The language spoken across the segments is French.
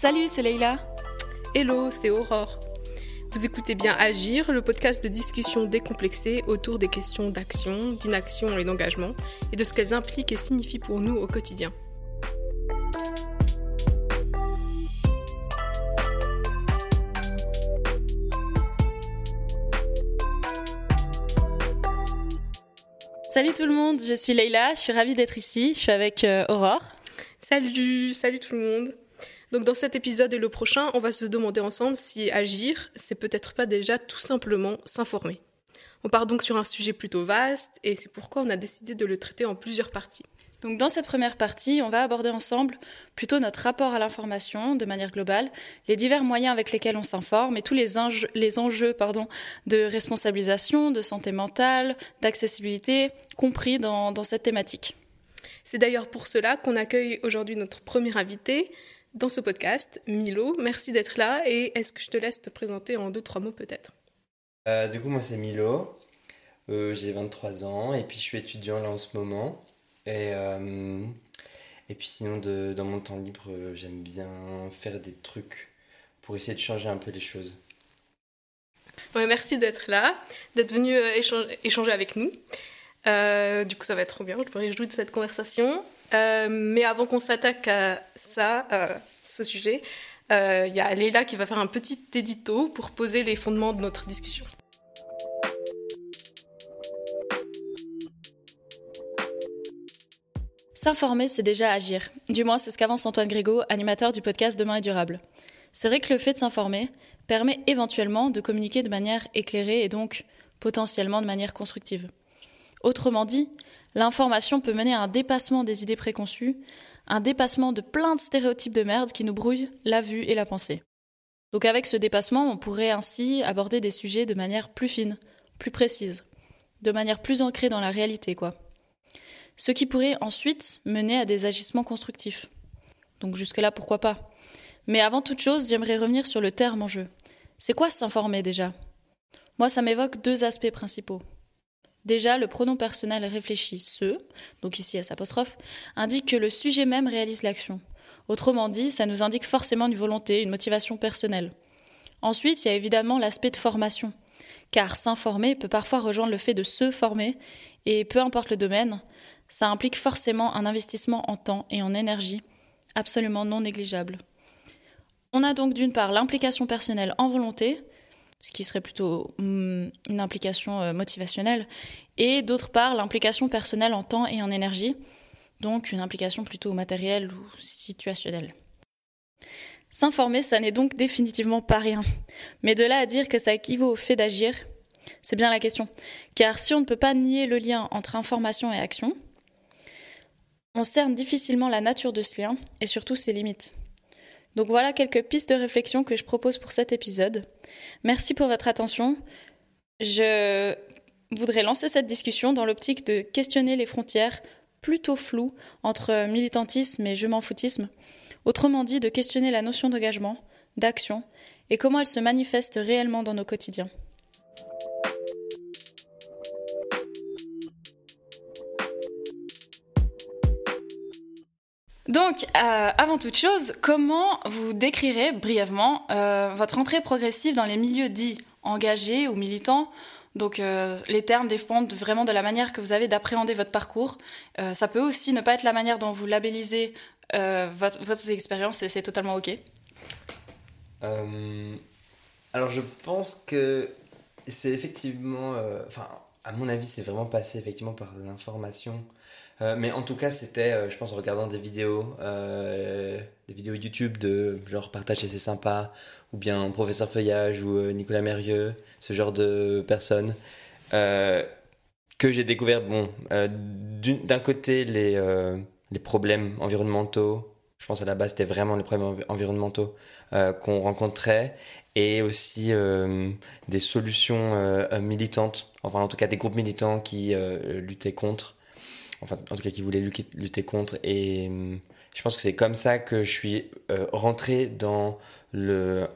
Salut, c'est Leïla. Hello, c'est Aurore. Vous écoutez bien Agir, le podcast de discussion décomplexée autour des questions d'action, d'inaction et d'engagement, et de ce qu'elles impliquent et signifient pour nous au quotidien. Salut tout le monde, je suis Leïla, je suis ravie d'être ici, je suis avec euh, Aurore. Salut, salut tout le monde. Donc dans cet épisode et le prochain, on va se demander ensemble si agir, c'est peut-être pas déjà tout simplement s'informer. On part donc sur un sujet plutôt vaste et c'est pourquoi on a décidé de le traiter en plusieurs parties. Donc dans cette première partie, on va aborder ensemble plutôt notre rapport à l'information de manière globale, les divers moyens avec lesquels on s'informe et tous les, enjeux, les enjeux pardon, de responsabilisation, de santé mentale, d'accessibilité compris dans, dans cette thématique. C'est d'ailleurs pour cela qu'on accueille aujourd'hui notre premier invité dans ce podcast, Milo. Merci d'être là et est-ce que je te laisse te présenter en deux, trois mots peut-être? Euh, Du coup, moi c'est Milo, euh, j'ai 23 ans et puis je suis étudiant là en ce moment. Et, euh, et puis sinon, de, dans mon temps libre, euh, j'aime bien faire des trucs pour essayer de changer un peu les choses. Ouais, merci d'être là, d'être venu échanger, avec nous. Du coup, ça va être trop bien, je me réjouis de cette conversation. Euh, mais avant qu'on s'attaque à ça, euh, ce sujet, il y a Léla qui va faire un petit édito pour poser les fondements de notre discussion. S'informer, c'est déjà agir. Du moins, c'est ce qu'avance Antoine Grégo, animateur du podcast Demain est durable. C'est vrai que le fait de s'informer permet éventuellement de communiquer de manière éclairée et donc potentiellement de manière constructive. Autrement dit, l'information peut mener à un dépassement des idées préconçues, un dépassement de plein de stéréotypes de merde qui nous brouillent la vue et la pensée. Donc avec ce dépassement, on pourrait ainsi aborder des sujets de manière plus fine, plus précise, de manière plus ancrée dans la réalité, quoi ce qui pourrait ensuite mener à des agissements constructifs. Donc jusque-là, pourquoi pas Mais avant toute chose, j'aimerais revenir sur le terme en jeu. C'est quoi s'informer déjà? Moi, ça m'évoque deux aspects principaux. Déjà, le pronom personnel réfléchi ce, donc ici S apostrophe, indique que le sujet même réalise l'action. Autrement dit, ça nous indique forcément une volonté, une motivation personnelle. Ensuite, il y a évidemment l'aspect de formation, car s'informer peut parfois rejoindre le fait de se former, et peu importe le domaine, ça implique forcément un investissement en temps et en énergie absolument non négligeable. On a donc d'une part l'implication personnelle en volonté, ce qui serait plutôt une implication motivationnelle, et d'autre part l'implication personnelle en temps et en énergie, donc une implication plutôt matérielle ou situationnelle. S'informer, ça n'est donc définitivement pas rien. Mais de là à dire que ça équivaut au fait d'agir, c'est bien la question. Car si on ne peut pas nier le lien entre information et action, on cerne difficilement la nature de ce lien et surtout ses limites. Donc voilà quelques pistes de réflexion que je propose pour cet épisode. Merci pour votre attention. Je voudrais lancer cette discussion dans l'optique de questionner les frontières plutôt floues entre militantisme et je m'en foutisme. Autrement dit, de questionner la notion d'engagement, d'action et comment elle se manifeste réellement dans nos quotidiens. Donc, euh, avant toute chose, comment vous décrirez brièvement euh, votre entrée progressive dans les milieux dits engagés ou militants? Donc euh, les termes dépendent vraiment de la manière que vous avez d'appréhender votre parcours. Ça peut aussi ne pas être la manière dont vous labellisez votre, expérience et c'est totalement ok. alors je pense que c'est effectivement, à mon avis c'est vraiment passé effectivement par l'information. Euh, mais en tout cas, c'était, euh, je pense, en regardant des vidéos, euh, des vidéos YouTube de genre partage et c'est sympa, ou bien Professeur Feuillage ou Nicolas Mérieux, ce genre de personnes, que j'ai découvert, bon, d'un côté, les, les problèmes environnementaux, je pense à la base, c'était vraiment les problèmes environnementaux qu'on rencontrait, et aussi des solutions militantes, enfin en tout cas des groupes militants qui luttaient contre enfin en tout cas qui voulait lutter contre. Et je pense que c'est comme ça que je suis euh, rentré dans le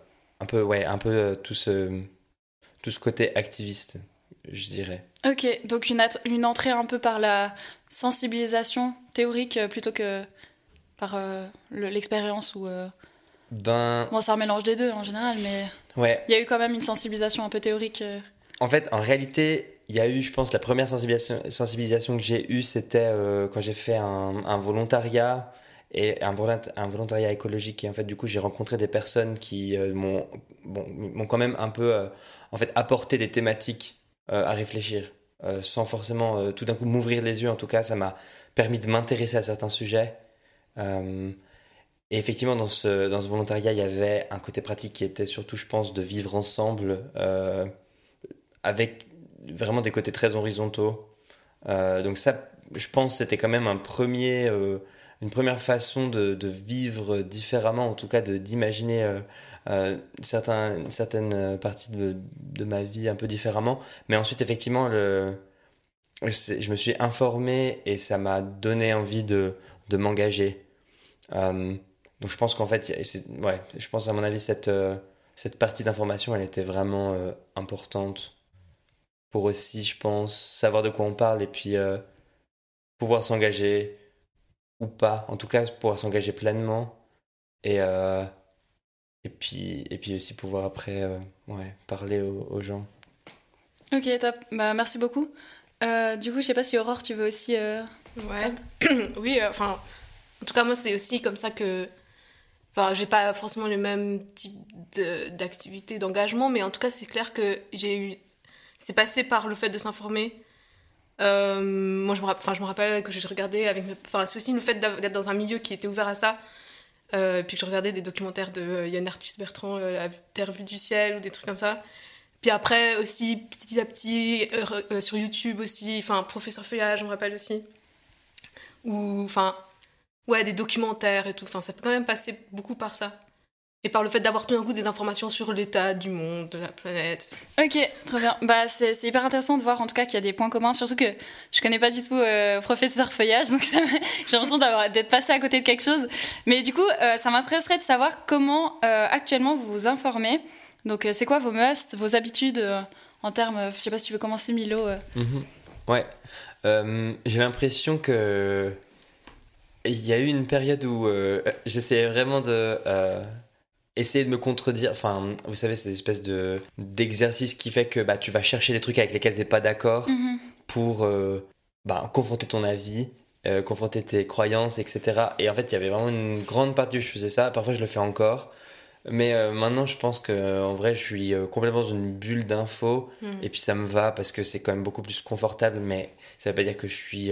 un peu ouais un peu euh, tout ce tout ce côté activiste, je dirais. Ok, donc une, une entrée un peu par la sensibilisation théorique euh, plutôt que par l'expérience ou. Ben. Bon, c'est un mélange des deux en général, mais. Ouais. Il y a eu quand même une sensibilisation un peu théorique. Euh. En fait, en réalité, il y a eu, je pense, la première sensibilisation, sensibilisation que j'ai eue, c'était euh, quand j'ai fait un, un, volontariat et un, un, volontariat écologique. Et en fait, du coup, j'ai rencontré des personnes qui euh, m'ont bon, quand même un peu, en fait, apporté des thématiques à réfléchir, sans forcément tout d'un coup m'ouvrir les yeux. En tout cas, ça m'a permis de m'intéresser à certains sujets. Et effectivement, dans ce, dans ce volontariat, il y avait un côté pratique qui était surtout, je pense, de vivre ensemble euh, avec vraiment des côtés très horizontaux. Euh, donc ça, je pense, c'était quand même un premier, euh, une première façon de, vivre différemment, en tout cas d'imaginer certains, certaines parties de, de, ma vie un peu différemment. Mais ensuite, effectivement, je me suis informé et ça m'a donné envie de, de m'engager. Donc je pense qu'en fait, ouais, je pense à mon avis, cette, euh, cette partie d'information, elle était vraiment euh, importante pour aussi, je pense, savoir de quoi on parle et puis euh, pouvoir s'engager ou pas, en tout cas pouvoir s'engager pleinement et, et, puis, et puis aussi pouvoir après ouais, parler aux, gens. Ok, top. Bah, merci beaucoup. du coup, je sais pas si Aurore, tu veux aussi. Ouais. oui, enfin, en tout cas, moi, c'est aussi comme ça que Enfin, j'ai pas forcément le même type d'activité, d'engagement, mais en tout cas, c'est clair que j'ai eu. C'est passé par le fait de s'informer. Euh, moi, je me, rappelle que je regardais avec. Enfin, c'est aussi le fait d'être dans un milieu qui était ouvert à ça. Euh, puis que je regardais des documentaires de Yann Arthus Bertrand, euh, La Terre vue du ciel, ou des trucs comme ça. Puis après, aussi, petit à petit, sur YouTube aussi, enfin, Professeur Feuillage, je me rappelle aussi. Ou, enfin, ouais, des documentaires et tout. Enfin, ça peut quand même passer beaucoup par ça. Et par le fait d'avoir tout d'un coup des informations sur l'état du monde, de la planète. Ok, très bien. Bah, c'est hyper intéressant de voir en tout cas qu'il y a des points communs, surtout que je connais pas du tout euh, Professeur Feuillage, donc j'ai l'impression d'être passé à côté de quelque chose. Mais du coup, euh, ça m'intéresserait de savoir comment euh, actuellement vous vous informez. Donc, c'est quoi vos musts, vos habitudes en termes. je sais pas si tu veux commencer, Milo. Mhm. Ouais. j'ai l'impression que il y a eu une période où euh, j'essayais vraiment de euh, essayer de me contredire. Enfin, vous savez, c'est une espèce de d'exercice qui fait que bah, tu vas chercher des trucs avec lesquels tu n'es pas d'accord mhm. pour euh, bah, confronter ton avis, confronter tes croyances, etc. Et en fait, il y avait vraiment une grande partie où je faisais ça. Parfois, je le fais encore. Mais maintenant, je pense que en vrai, je suis complètement dans une bulle d'infos. Mhm. Et puis, ça me va parce que c'est quand même beaucoup plus confortable. Mais ça veut pas dire que je suis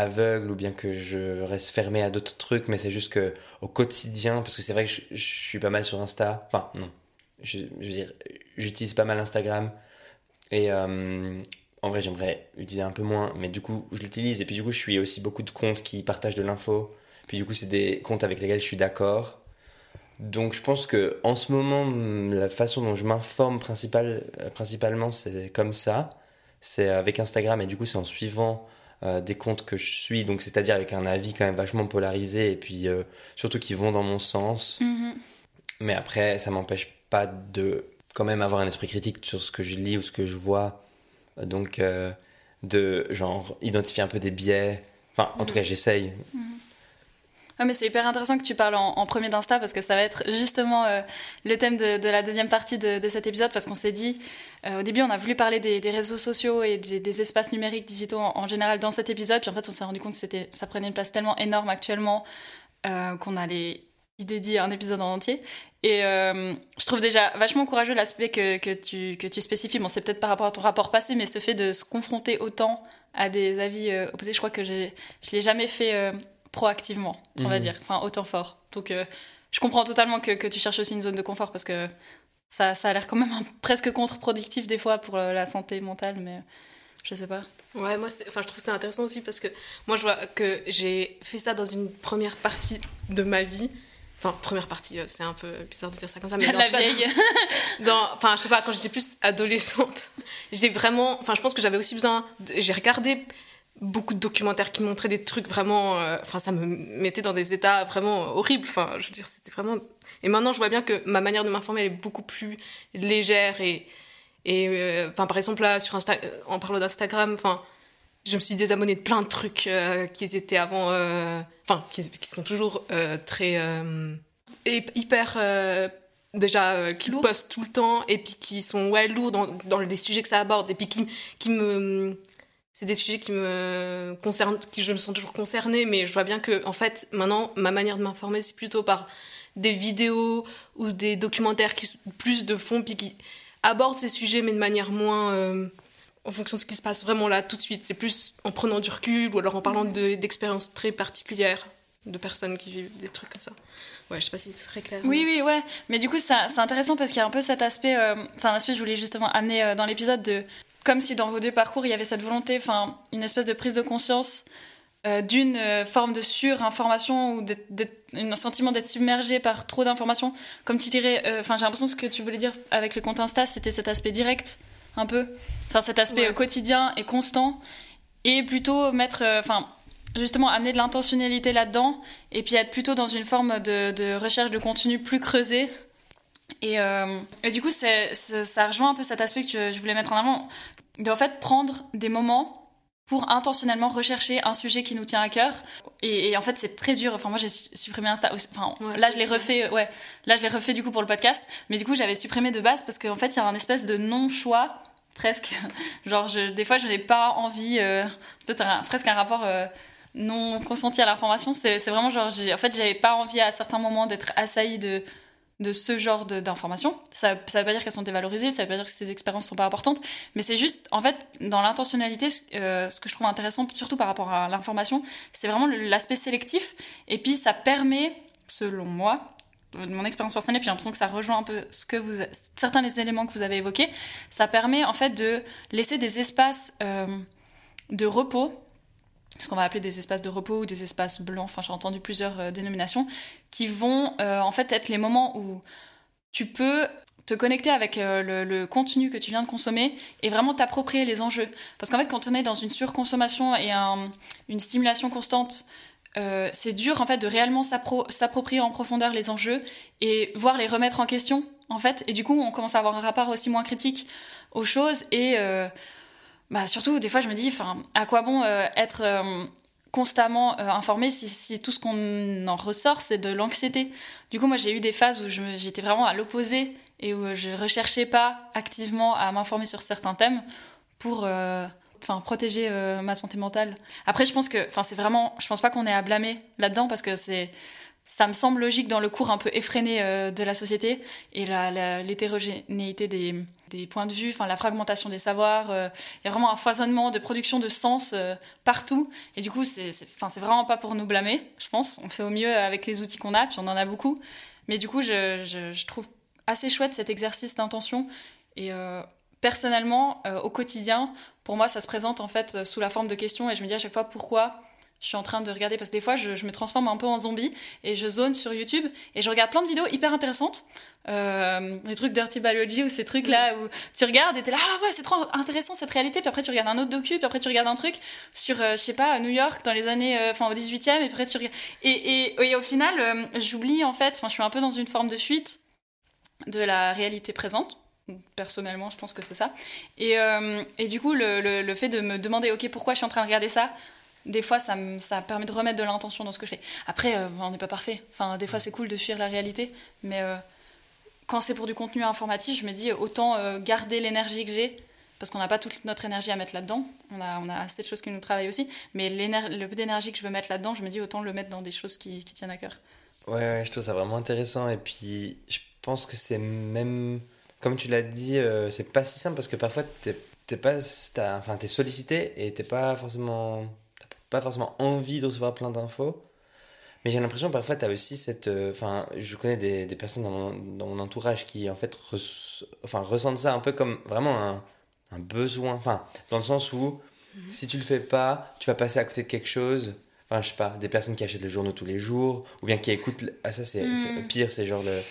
aveugle ou bien que je reste fermé à d'autres trucs, mais c'est juste que au quotidien, parce que c'est vrai que je, suis pas mal sur Insta, enfin non, je, veux dire, j'utilise pas mal Instagram. Et euh, en vrai j'aimerais utiliser un peu moins, mais du coup je l'utilise. Et puis du coup je suis aussi beaucoup de comptes qui partagent de l'info, puis du coup c'est des comptes avec lesquels je suis d'accord. Donc je pense que en ce moment la façon dont je m'informe euh, principalement c'est comme ça, c'est avec Instagram et du coup c'est en suivant euh, des comptes que je suis, donc c'est-à-dire avec un avis quand même vachement polarisé et puis euh, surtout qui vont dans mon sens. Mhm. Mais après, ça m'empêche pas de quand même avoir un esprit critique sur ce que je lis ou ce que je vois. Donc, euh, de genre identifier un peu des biais. Enfin, en tout cas, j'essaye. Mhm. Ah, mais c'est hyper intéressant que tu parles en, premier d'Insta parce que ça va être justement euh, le thème de, la deuxième partie de, cet épisode parce qu'on s'est dit, euh, au début on a voulu parler des, réseaux sociaux et des, espaces numériques digitaux en, général dans cet épisode, puis en fait on s'est rendu compte que ça prenait une place tellement énorme actuellement euh, qu'on allait y dédier un épisode en entier. Et je trouve déjà vachement courageux l'aspect que, tu, que tu spécifies. Bon, c'est peut-être par rapport à ton rapport passé, mais ce fait de se confronter autant à des avis opposés, je crois que je je l'ai jamais fait proactivement, on va mhm. dire, enfin autant fort. Donc euh, je comprends totalement que, que, tu cherches aussi une zone de confort parce que ça, ça a l'air quand même presque contre-productif des fois pour euh, la santé mentale, mais je sais pas. Ouais, moi enfin, je trouve ça intéressant aussi parce que moi je vois que j'ai fait ça dans une première partie de ma vie. Enfin, première partie, euh, c'est un peu bizarre de dire ça comme ça, mais dans la vieille. Dans, enfin, je sais pas, quand j'étais plus adolescente, j'ai vraiment, enfin, je pense que j'avais aussi besoin, j'ai regardé beaucoup de documentaires qui montraient des trucs vraiment euh, enfin ça me mettait dans des états vraiment horribles. Enfin je veux dire c'était vraiment et maintenant je vois bien que ma manière de m'informer elle est beaucoup plus légère et et euh, par exemple là sur Insta en parlant d'Instagram enfin je me suis désabonnée de plein de trucs euh, qui étaient avant enfin qui, qui, sont toujours très hyper euh, déjà euh, qui postent tout le temps et puis qui sont ouais lourds dans, dans des sujets que ça aborde et puis qui, qui me c'est des sujets qui me concernent qui je me sens toujours concernée mais je vois bien que en fait maintenant ma manière de m'informer c'est plutôt par des vidéos ou des documentaires qui sont plus de fond puis qui abordent ces sujets mais de manière moins euh, en fonction de ce qui se passe vraiment là tout de suite c'est plus en prenant du recul ou alors en parlant de- d'expériences très particulières de personnes qui vivent des trucs comme ça ouais je sais pas si c'est très clair Oui, oui, ouais. Mais du coup, c'est intéressant parce qu'il y a un peu cet aspect. euh, c'est un aspect que je voulais justement amener euh, dans l'épisode de. Comme si dans vos deux parcours, il y avait cette volonté, enfin, une espèce de prise de conscience euh, d'une euh, forme de surinformation ou d'être- un sentiment d'être submergé par trop d'informations. Comme tu dirais. euh, Enfin, j'ai l'impression que ce que tu voulais dire avec le compte Insta, c'était cet aspect direct, un peu. Enfin, cet aspect Ouais. quotidien et constant. Et plutôt mettre. Enfin. Justement, amener de l'intentionnalité là-dedans, et puis être plutôt dans une forme de, de recherche de contenu plus creusé. Et, euh, et du coup, ça rejoint un peu cet aspect que je, voulais mettre en avant, de en fait prendre des moments pour intentionnellement rechercher un sujet qui nous tient à cœur. Et, et en fait, c'est très dur. Enfin, moi, j'ai su- supprimé Insta. Enfin, Ouais, là, je l'ai refait. Ouais, là, je l'ai refait du coup pour le podcast. Mais du coup, j'avais supprimé de base parce qu'en fait, il y a un espèce de non-choix presque. Genre, je, des fois, je n'ai pas envie. Euh, Peut-être un- presque un rapport. euh, non consenti à l'information, c'est vraiment genre, en fait, j'avais pas envie à certains moments d'être assaillie de, de ce genre d'informations. Ça, ça veut pas dire qu'elles sont dévalorisées, ça veut pas dire que ces expériences sont pas importantes, mais c'est juste, en fait, dans l'intentionnalité, euh, ce que je trouve intéressant, surtout par rapport à l'information, c'est vraiment l'aspect sélectif, et puis ça permet, selon moi, de mon expérience personnelle, puis j'ai l'impression que ça rejoint un peu ce que certains des éléments que vous avez évoqués, ça permet en fait de laisser des espaces euh, de repos ce qu'on va appeler des espaces de repos ou des espaces blancs, enfin j'ai entendu plusieurs euh, dénominations, qui vont euh, en fait être les moments où tu peux te connecter avec euh, le, contenu que tu viens de consommer et vraiment t'approprier les enjeux. Parce qu'en fait quand on est dans une surconsommation et un- une stimulation constante, c'est dur en fait de réellement s'appro- s'approprier en profondeur les enjeux et voir les remettre en question en fait. Et du coup on commence à avoir un rapport aussi moins critique aux choses et bah surtout des fois je me dis à quoi bon euh, être euh, constamment euh, informé si, tout ce qu'on en ressort c'est de l'anxiété? Du coup moi j'ai eu des phases où j'étais vraiment à l'opposé et où je recherchais pas activement à m'informer sur certains thèmes pour euh, protéger euh, ma santé mentale. Après je pense que enfin c'est vraiment je pense pas qu'on ait à blâmer là-dedans parce que c'est ça me semble logique dans le cours un peu effréné de la société et l'hétérogénéité des, des points de vue, enfin la fragmentation des savoirs. euh, Il y a vraiment un foisonnement de production de sens euh, partout. Et du coup, c'est vraiment pas pour nous blâmer, je pense. On fait au mieux avec les outils qu'on a, puis on en a beaucoup. Mais du coup, je, trouve assez chouette cet exercice d'intention. Et euh, personnellement, au quotidien, pour moi, ça se présente en fait sous la forme de questions. Et je me dis à chaque fois pourquoi je suis en train de regarder parce que des fois je, je me transforme un peu en zombie et je zone sur YouTube et je regarde plein de vidéos hyper intéressantes. Euh, des trucs Dirty Biology ou ces trucs là où tu regardes et t'es là ah ouais c'est trop intéressant cette réalité. Puis après tu regardes un autre docu puis après tu regardes un truc sur euh, je sais pas New York dans les années euh, enfin au 18e et après tu regardes et, et, et au final euh, j'oublie en fait enfin je suis un peu dans une forme de fuite de la réalité présente. Personnellement je pense que c'est ça. Et, euh, et du coup le, le, le fait de me demander ok pourquoi je suis en train de regarder ça? Des fois, ça, me, ça permet de remettre de l'intention dans ce que je fais. Après, euh, on n'est pas parfait. Enfin, des fois, c'est cool de fuir la réalité, mais euh, quand c'est pour du contenu informatif, je me dis autant euh, garder l'énergie que j'ai, parce qu'on n'a pas toute notre énergie à mettre là-dedans. On a, on a assez de choses qui nous travaillent aussi, mais le peu d'énergie que je veux mettre là-dedans, je me dis autant le mettre dans des choses qui, qui tiennent à cœur. Ouais, ouais, je trouve ça vraiment intéressant. Et puis, je pense que c'est même. Comme tu l'as dit, c'est pas si simple parce que parfois, t'es pas, t'as- enfin, t'es sollicité et t'es pas forcément, pas forcément envie de recevoir plein d'infos. Mais j'ai l'impression parfois t'as aussi cette, euh, enfin, je connais des, des personnes dans mon, dans mon entourage qui en fait, enfin, ressentent ça un peu comme vraiment un, un besoin, enfin, dans le sens où si tu le fais pas, tu vas passer à côté de quelque chose. Enfin, je sais pas, des personnes qui achètent le journal tous les jours, ou bien qui écoutent. le- Ah, ça, c'est Mm. pire, c'est genre le-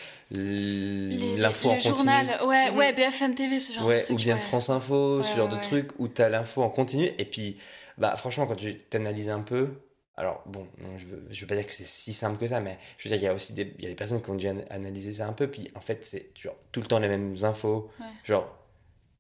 l'info en le continu. journal, ouais, Mhm. ouais, BFM TV, ce genre Ouais, de truc. ou bien ouais. France Info, Ouais, ce genre ouais, de ouais. truc où tu as l'info en continu. Et puis, bah, franchement, quand tu t'analyses un peu, alors bon, non, je veux, je veux pas dire que c'est si simple que ça, mais je veux dire, il y a aussi des, il y a des personnes qui ont dû an- analyser ça un peu. Puis en fait, c'est genre tout le temps les mêmes infos. Ouais. Genre,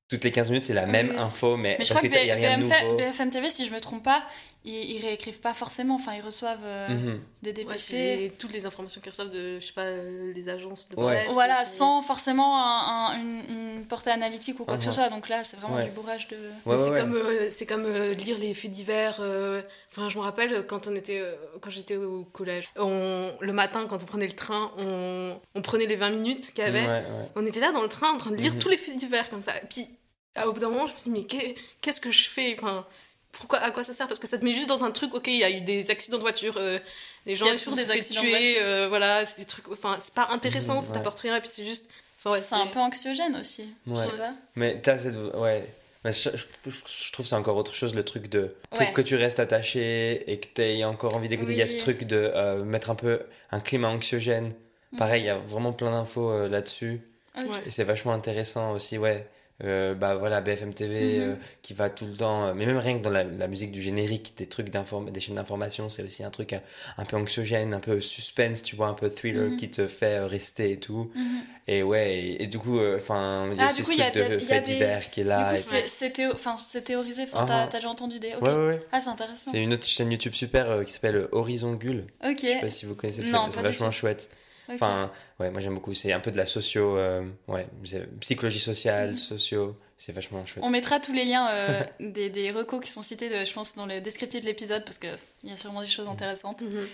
toutes les 15 minutes, c'est la même Oui. info, mais, Mais je parce crois que qu'il n'y a rien de BFM, nouveau. BFM TV, si je me trompe pas, ils, ils réécrivent pas forcément. Enfin, ils reçoivent euh, Mhm. des Ouais, dépêchés. les- toutes les informations qu'ils reçoivent de, je sais pas, euh, les agences de Ouais. presse. Voilà, et- sans forcément un- un- une, une portée analytique ou quoi que ce Mhm. soit. Donc là, c'est vraiment Ouais. du bourrage de. Ouais, Mais ouais, c'est ouais. comme euh, c'est comme euh, lire les faits divers. euh, Enfin, je me rappelle quand on était euh, quand j'étais au collège, on, le matin quand on prenait le train, on, on prenait les 20 minutes qu'il y avait. Ouais, ouais. On était là dans le train en train de lire Mhm. tous les faits divers comme ça. Et puis à, au bout d'un moment, je me suis dit mais qu'est- qu'est-ce que je fais? Enfin, pourquoi à quoi ça sert? Parce que ça te met juste dans un truc. Ok, il y a eu des accidents de voiture. euh, les gens sont des accidents de voiture. euh, voilà, c'est des trucs. Enfin, c'est pas intéressant, Mhm, ça ouais. t'apporte rien. Et puis c'est juste. ouais, c'est un peu anxiogène aussi. Je Ouais. sais pas. Mais t'as cette. Ouais. Mais je, je- je trouve que c'est encore autre chose, le truc de. Pour Ouais. que tu restes attaché et que tu aies encore envie d'écouter, il y a ce truc de euh, mettre un peu un climat anxiogène. Pareil, il y a vraiment plein d'infos euh, là-dessus. Ok. Ouais. Et c'est vachement intéressant aussi, ouais. Euh, bah voilà, BFM TV Mhm. euh, qui va tout le temps, euh, mais même rien que dans la, la musique du générique, des trucs des chaînes d'information, c'est aussi un truc un, un peu anxiogène, un peu suspense, tu vois, un peu thriller Mhm. qui te fait rester et tout. Mhm. Et ouais, et, et du coup, euh, enfin, il y a Ah, ce y a truc de y a des- divers qui est là. c'est- théo- enfin, théorisé. Enfin, t'as Ah, ah. t'as déjà entendu des. Ok. Ouais, ouais, ouais. Ah, c'est intéressant. C'est une autre chaîne YouTube super qui s'appelle Horizon Gull. Ok. Je sais pas si vous connaissez, c'est vachement chouette. Enfin, ouais, moi j'aime beaucoup. C'est un peu de la socio, euh, ouais, psychologie sociale, Mhm. socio. C'est vachement chouette. On mettra tous les liens euh, des, des recos qui sont cités, de- je pense, dans le descriptif de l'épisode parce qu'il y a sûrement des choses intéressantes. Mhm.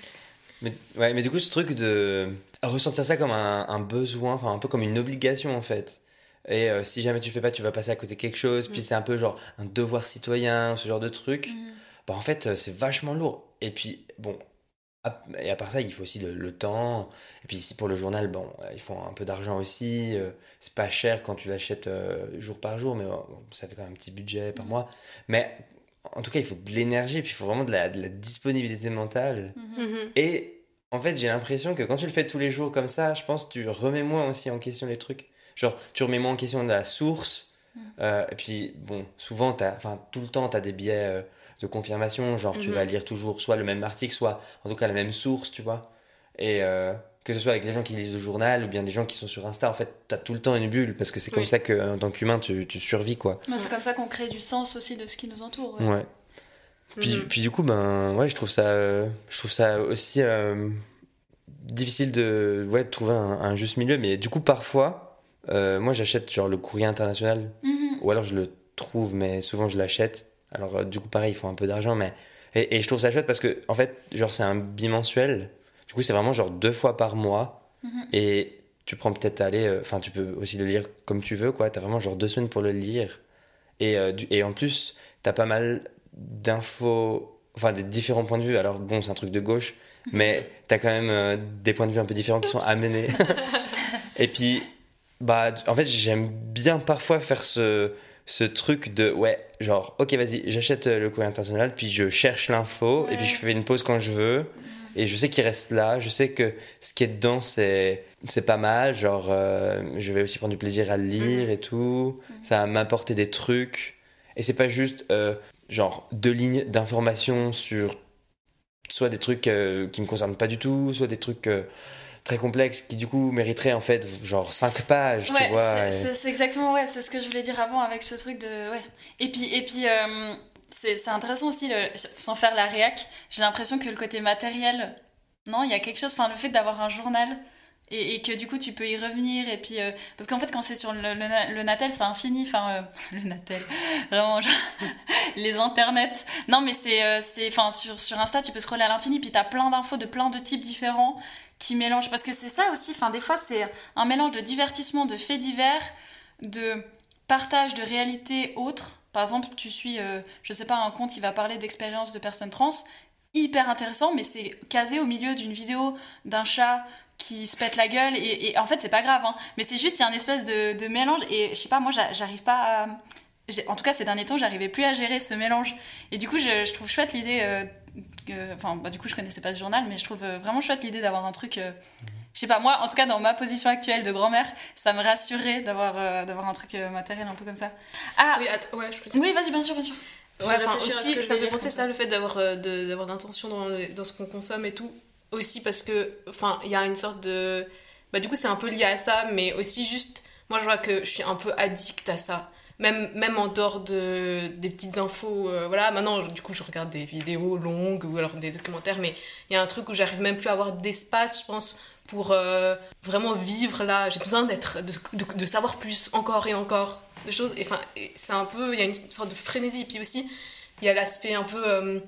Mais, ouais, mais du coup, ce truc de ressentir ça comme un, un besoin, enfin un peu comme une obligation en fait. Et euh, si jamais tu fais pas, tu vas passer à côté de quelque chose. Puis c'est un peu genre un devoir citoyen, ce genre de truc. Mhm. Bah en fait, c'est vachement lourd. Et puis, bon, et à part ça, il faut aussi le, le temps. Et puis ici, pour le journal, bon, euh, il faut un peu d'argent aussi. euh, C'est pas cher quand tu l'achètes euh, jour par jour, mais bon, ça fait quand même un petit budget par Mhm. mois. Mais en tout cas, il faut de l'énergie, puis il faut vraiment de la, de la disponibilité mentale. Mhm. Mhm. Et en fait, j'ai l'impression que quand tu le fais tous les jours comme ça, je pense que tu remets moins aussi en question les trucs. Genre, tu remets moins en question la source. Mm. Euh, et puis, bon, souvent, t'as, enfin, tout le temps, tu as des biais euh, de confirmation. Genre, tu Mhm. vas lire toujours soit le même article, soit en tout cas la même source, tu vois. Et euh, que ce soit avec les gens qui lisent le journal ou bien les gens qui sont sur Insta, en fait, tu as tout le temps une bulle parce que c'est comme ça qu'en tant qu'humain, tu, tu survis, quoi. Ouais, C'est comme ça qu'on crée du sens aussi de ce qui nous entoure. ouais. Ouais. Puis, Mhm. puis du coup, ben ouais, je trouve ça, euh, je trouve ça aussi euh, difficile de, ouais, de trouver un, un juste milieu. Mais du coup, parfois, moi, j'achète genre le courrier international, Mhm. ou alors je le trouve, mais souvent je l'achète. Alors euh, du coup, pareil, il faut un peu d'argent, mais et, et je trouve ça chouette parce que en fait, genre c'est un bimensuel. Du coup, c'est vraiment genre deux fois par mois, Mhm. et tu prends peut-être aller, euh, enfin, tu peux aussi le lire comme tu veux, quoi. T'as vraiment genre deux semaines pour le lire. Et, euh, du- et en plus, t'as pas mal d'infos, enfin des différents points de vue. Alors bon, c'est un truc de gauche, mais t'as quand même euh, des points de vue un peu différents qui sont amenés. et puis, bah, en fait, j'aime bien parfois faire ce, ce truc de, ouais, genre, ok, vas-y, j'achète euh, le courrier international, puis je cherche l'info, et puis je fais une pause quand je veux. Et je sais qu'il reste là, je sais que ce qui est dedans, c'est, c'est pas mal. Genre, euh, je vais aussi prendre du plaisir à le lire et tout. Mhm. Ça va m'apporter des trucs. Et c'est pas juste, euh, genre, deux lignes d'information sur soit des trucs euh, qui me concernent pas du tout, soit des trucs très complexes qui, du coup, mériteraient en fait, genre, cinq pages, tu vois. c'est- et- exactement ouais, c'est ce que je voulais dire avant avec ce truc de ouais. Et puis et puis euh, c'est intéressant aussi le, sans faire la réac, j'ai l'impression que le côté matériel, non, il y a quelque chose, enfin le fait d'avoir un journal et, et que du coup tu peux y revenir et puis euh, parce qu'en fait quand c'est sur le, le, le Natel c'est infini, enfin euh, le Natel, vraiment genre, les internets. Non mais c'est euh, c'est enfin sur sur Insta tu peux scroller à l'infini puis t'as plein d'infos de plein de types différents qui mélangent parce que c'est ça aussi, enfin des fois c'est un mélange de divertissement, de faits divers, de partage de réalités autres. Par exemple, tu suis, euh, je sais pas, un compte qui va parler d'expériences de personnes trans, hyper intéressant, mais c'est casé au milieu d'une vidéo d'un chat qui se pète la gueule, et, en fait, c'est pas grave, hein. mais c'est juste, il y a un espèce de, mélange, et je sais pas, moi, j'a- j'arrive pas à. En tout cas, ces derniers temps, j'arrivais plus à gérer ce mélange. Et du coup, je, je trouve chouette l'idée. euh, que- Enfin, bah, du coup, je connaissais pas ce journal, mais je trouve euh, vraiment chouette l'idée d'avoir un truc. euh, je sais pas, moi, en tout cas, dans ma position actuelle de grand-mère, ça me rassurait d'avoir euh, d'avoir un truc euh, matériel un peu comme ça. Ah, Oui, ouais, je peux dire. oui, vas-y, bien sûr, bien sûr. Ouais, enfin, aussi, ça me fait penser ça, le fait d'avoir euh, d'avoir d'intention dans, dans ce qu'on consomme et tout. Aussi parce que, enfin, il y a une sorte de. Bah, du coup, c'est un peu lié à ça, mais aussi juste. Moi, je vois que je suis un peu addict à ça. Même, même en dehors de, des petites infos, euh, voilà, maintenant, du coup, je regarde des vidéos longues ou alors des documentaires, mais il y a un truc où j'arrive même plus à avoir d'espace, je pense, pour euh, vraiment vivre là. J'ai besoin d'être, de, de, savoir plus, encore et encore de choses. Et enfin, c'est un peu, il y a une sorte de frénésie. Et puis aussi, il y a l'aspect un peu, euh,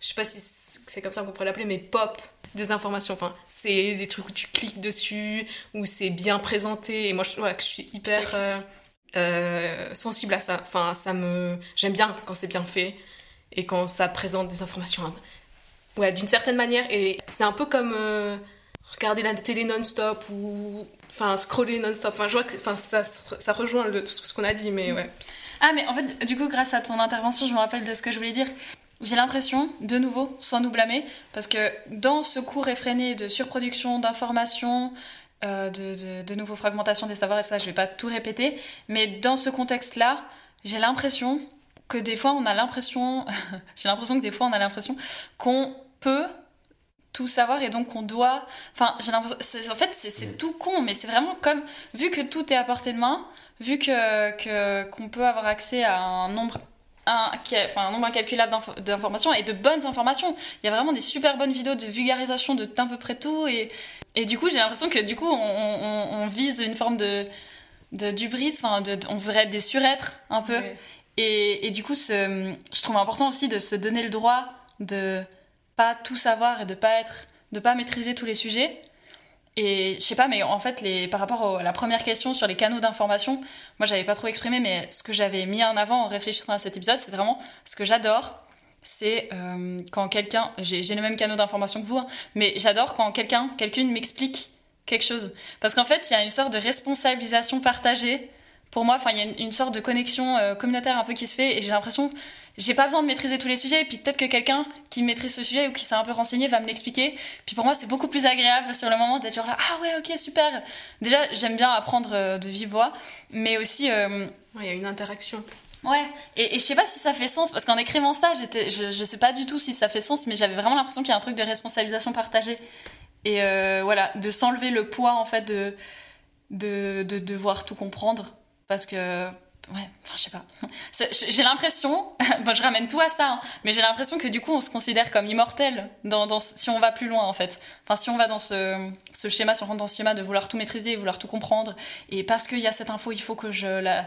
je sais pas si c'est comme ça qu'on pourrait l'appeler, mais pop des informations. Enfin, c'est des trucs où tu cliques dessus, où c'est bien présenté. Et moi, je, vois que je suis hyper euh, sensible à ça. Enfin, ça me, j'aime bien quand c'est bien fait et quand ça présente des informations, ouais, d'une certaine manière. Et c'est un peu comme euh, regarder la télé non-stop ou enfin scroller non-stop. Enfin, je vois que enfin, ça, ça rejoint le, ce qu'on a dit, mais ouais. Ah, mais en fait, du coup, grâce à ton intervention, je me rappelle de ce que je voulais dire. J'ai l'impression, de nouveau, sans nous blâmer, parce que dans ce cours effréné de surproduction d'informations, euh, de, de, nouveau fragmentation des savoirs et ça, je vais pas tout répéter, mais dans ce contexte-là, j'ai l'impression que des fois on a l'impression, j'ai l'impression que des fois on a l'impression qu'on peut tout savoir et donc qu'on doit, enfin j'ai l'impression, en fait c'est mm. tout con, mais c'est vraiment comme, vu que tout est à portée de main, vu que qu'on peut avoir accès à un nombre un, enfin, un nombre incalculable d'informations et de bonnes informations. Il y a vraiment des super bonnes vidéos de vulgarisation de d'à peu près tout et et du coup, j'ai l'impression que du coup, on, vise une forme de, de d'ubris, enfin, on voudrait être des surêtres un peu. Et, et, du coup, ce, je trouve important aussi de se donner le droit de pas tout savoir et de pas être, de pas maîtriser tous les sujets. Et je sais pas, mais en fait, les, par rapport à la première question sur les canaux d'information, moi j'avais pas trop exprimé, mais ce que j'avais mis en avant en réfléchissant à cet épisode, c'est vraiment ce que j'adore, c'est euh, quand quelqu'un, j'ai les mêmes canaux d'information que vous, hein, mais j'adore quand quelqu'un, quelqu'une m'explique quelque chose. Parce qu'en fait, il y a une sorte de responsabilisation partagée. Pour moi, enfin, il y a une, sorte de connexion euh, communautaire un peu qui se fait, et j'ai l'impression, j'ai pas besoin de maîtriser tous les sujets, et puis peut-être que quelqu'un qui maîtrise ce sujet ou qui s'est un peu renseigné va me l'expliquer. Puis pour moi, c'est beaucoup plus agréable sur le moment d'être genre là, ah ouais, ok, super. Déjà, j'aime bien apprendre euh, de vive voix, mais aussi. Il y a une interaction. Ouais, et, je sais pas si ça fait sens, parce qu'en écrivant ça, je, je sais pas du tout si ça fait sens, mais j'avais vraiment l'impression qu'il y a un truc de responsabilisation partagée. Et euh, voilà, de s'enlever le poids, en fait, de, de, de devoir tout comprendre. Parce que, ouais, enfin, je sais pas. J'ai l'impression, bon, je ramène tout à ça, hein, mais j'ai l'impression que du coup, on se considère comme immortel dans, dans, si on va plus loin, en fait. Enfin, si on va dans ce, ce schéma, si on rentre dans ce schéma de vouloir tout maîtriser, vouloir tout comprendre, et parce qu'il y a cette info, il faut que je la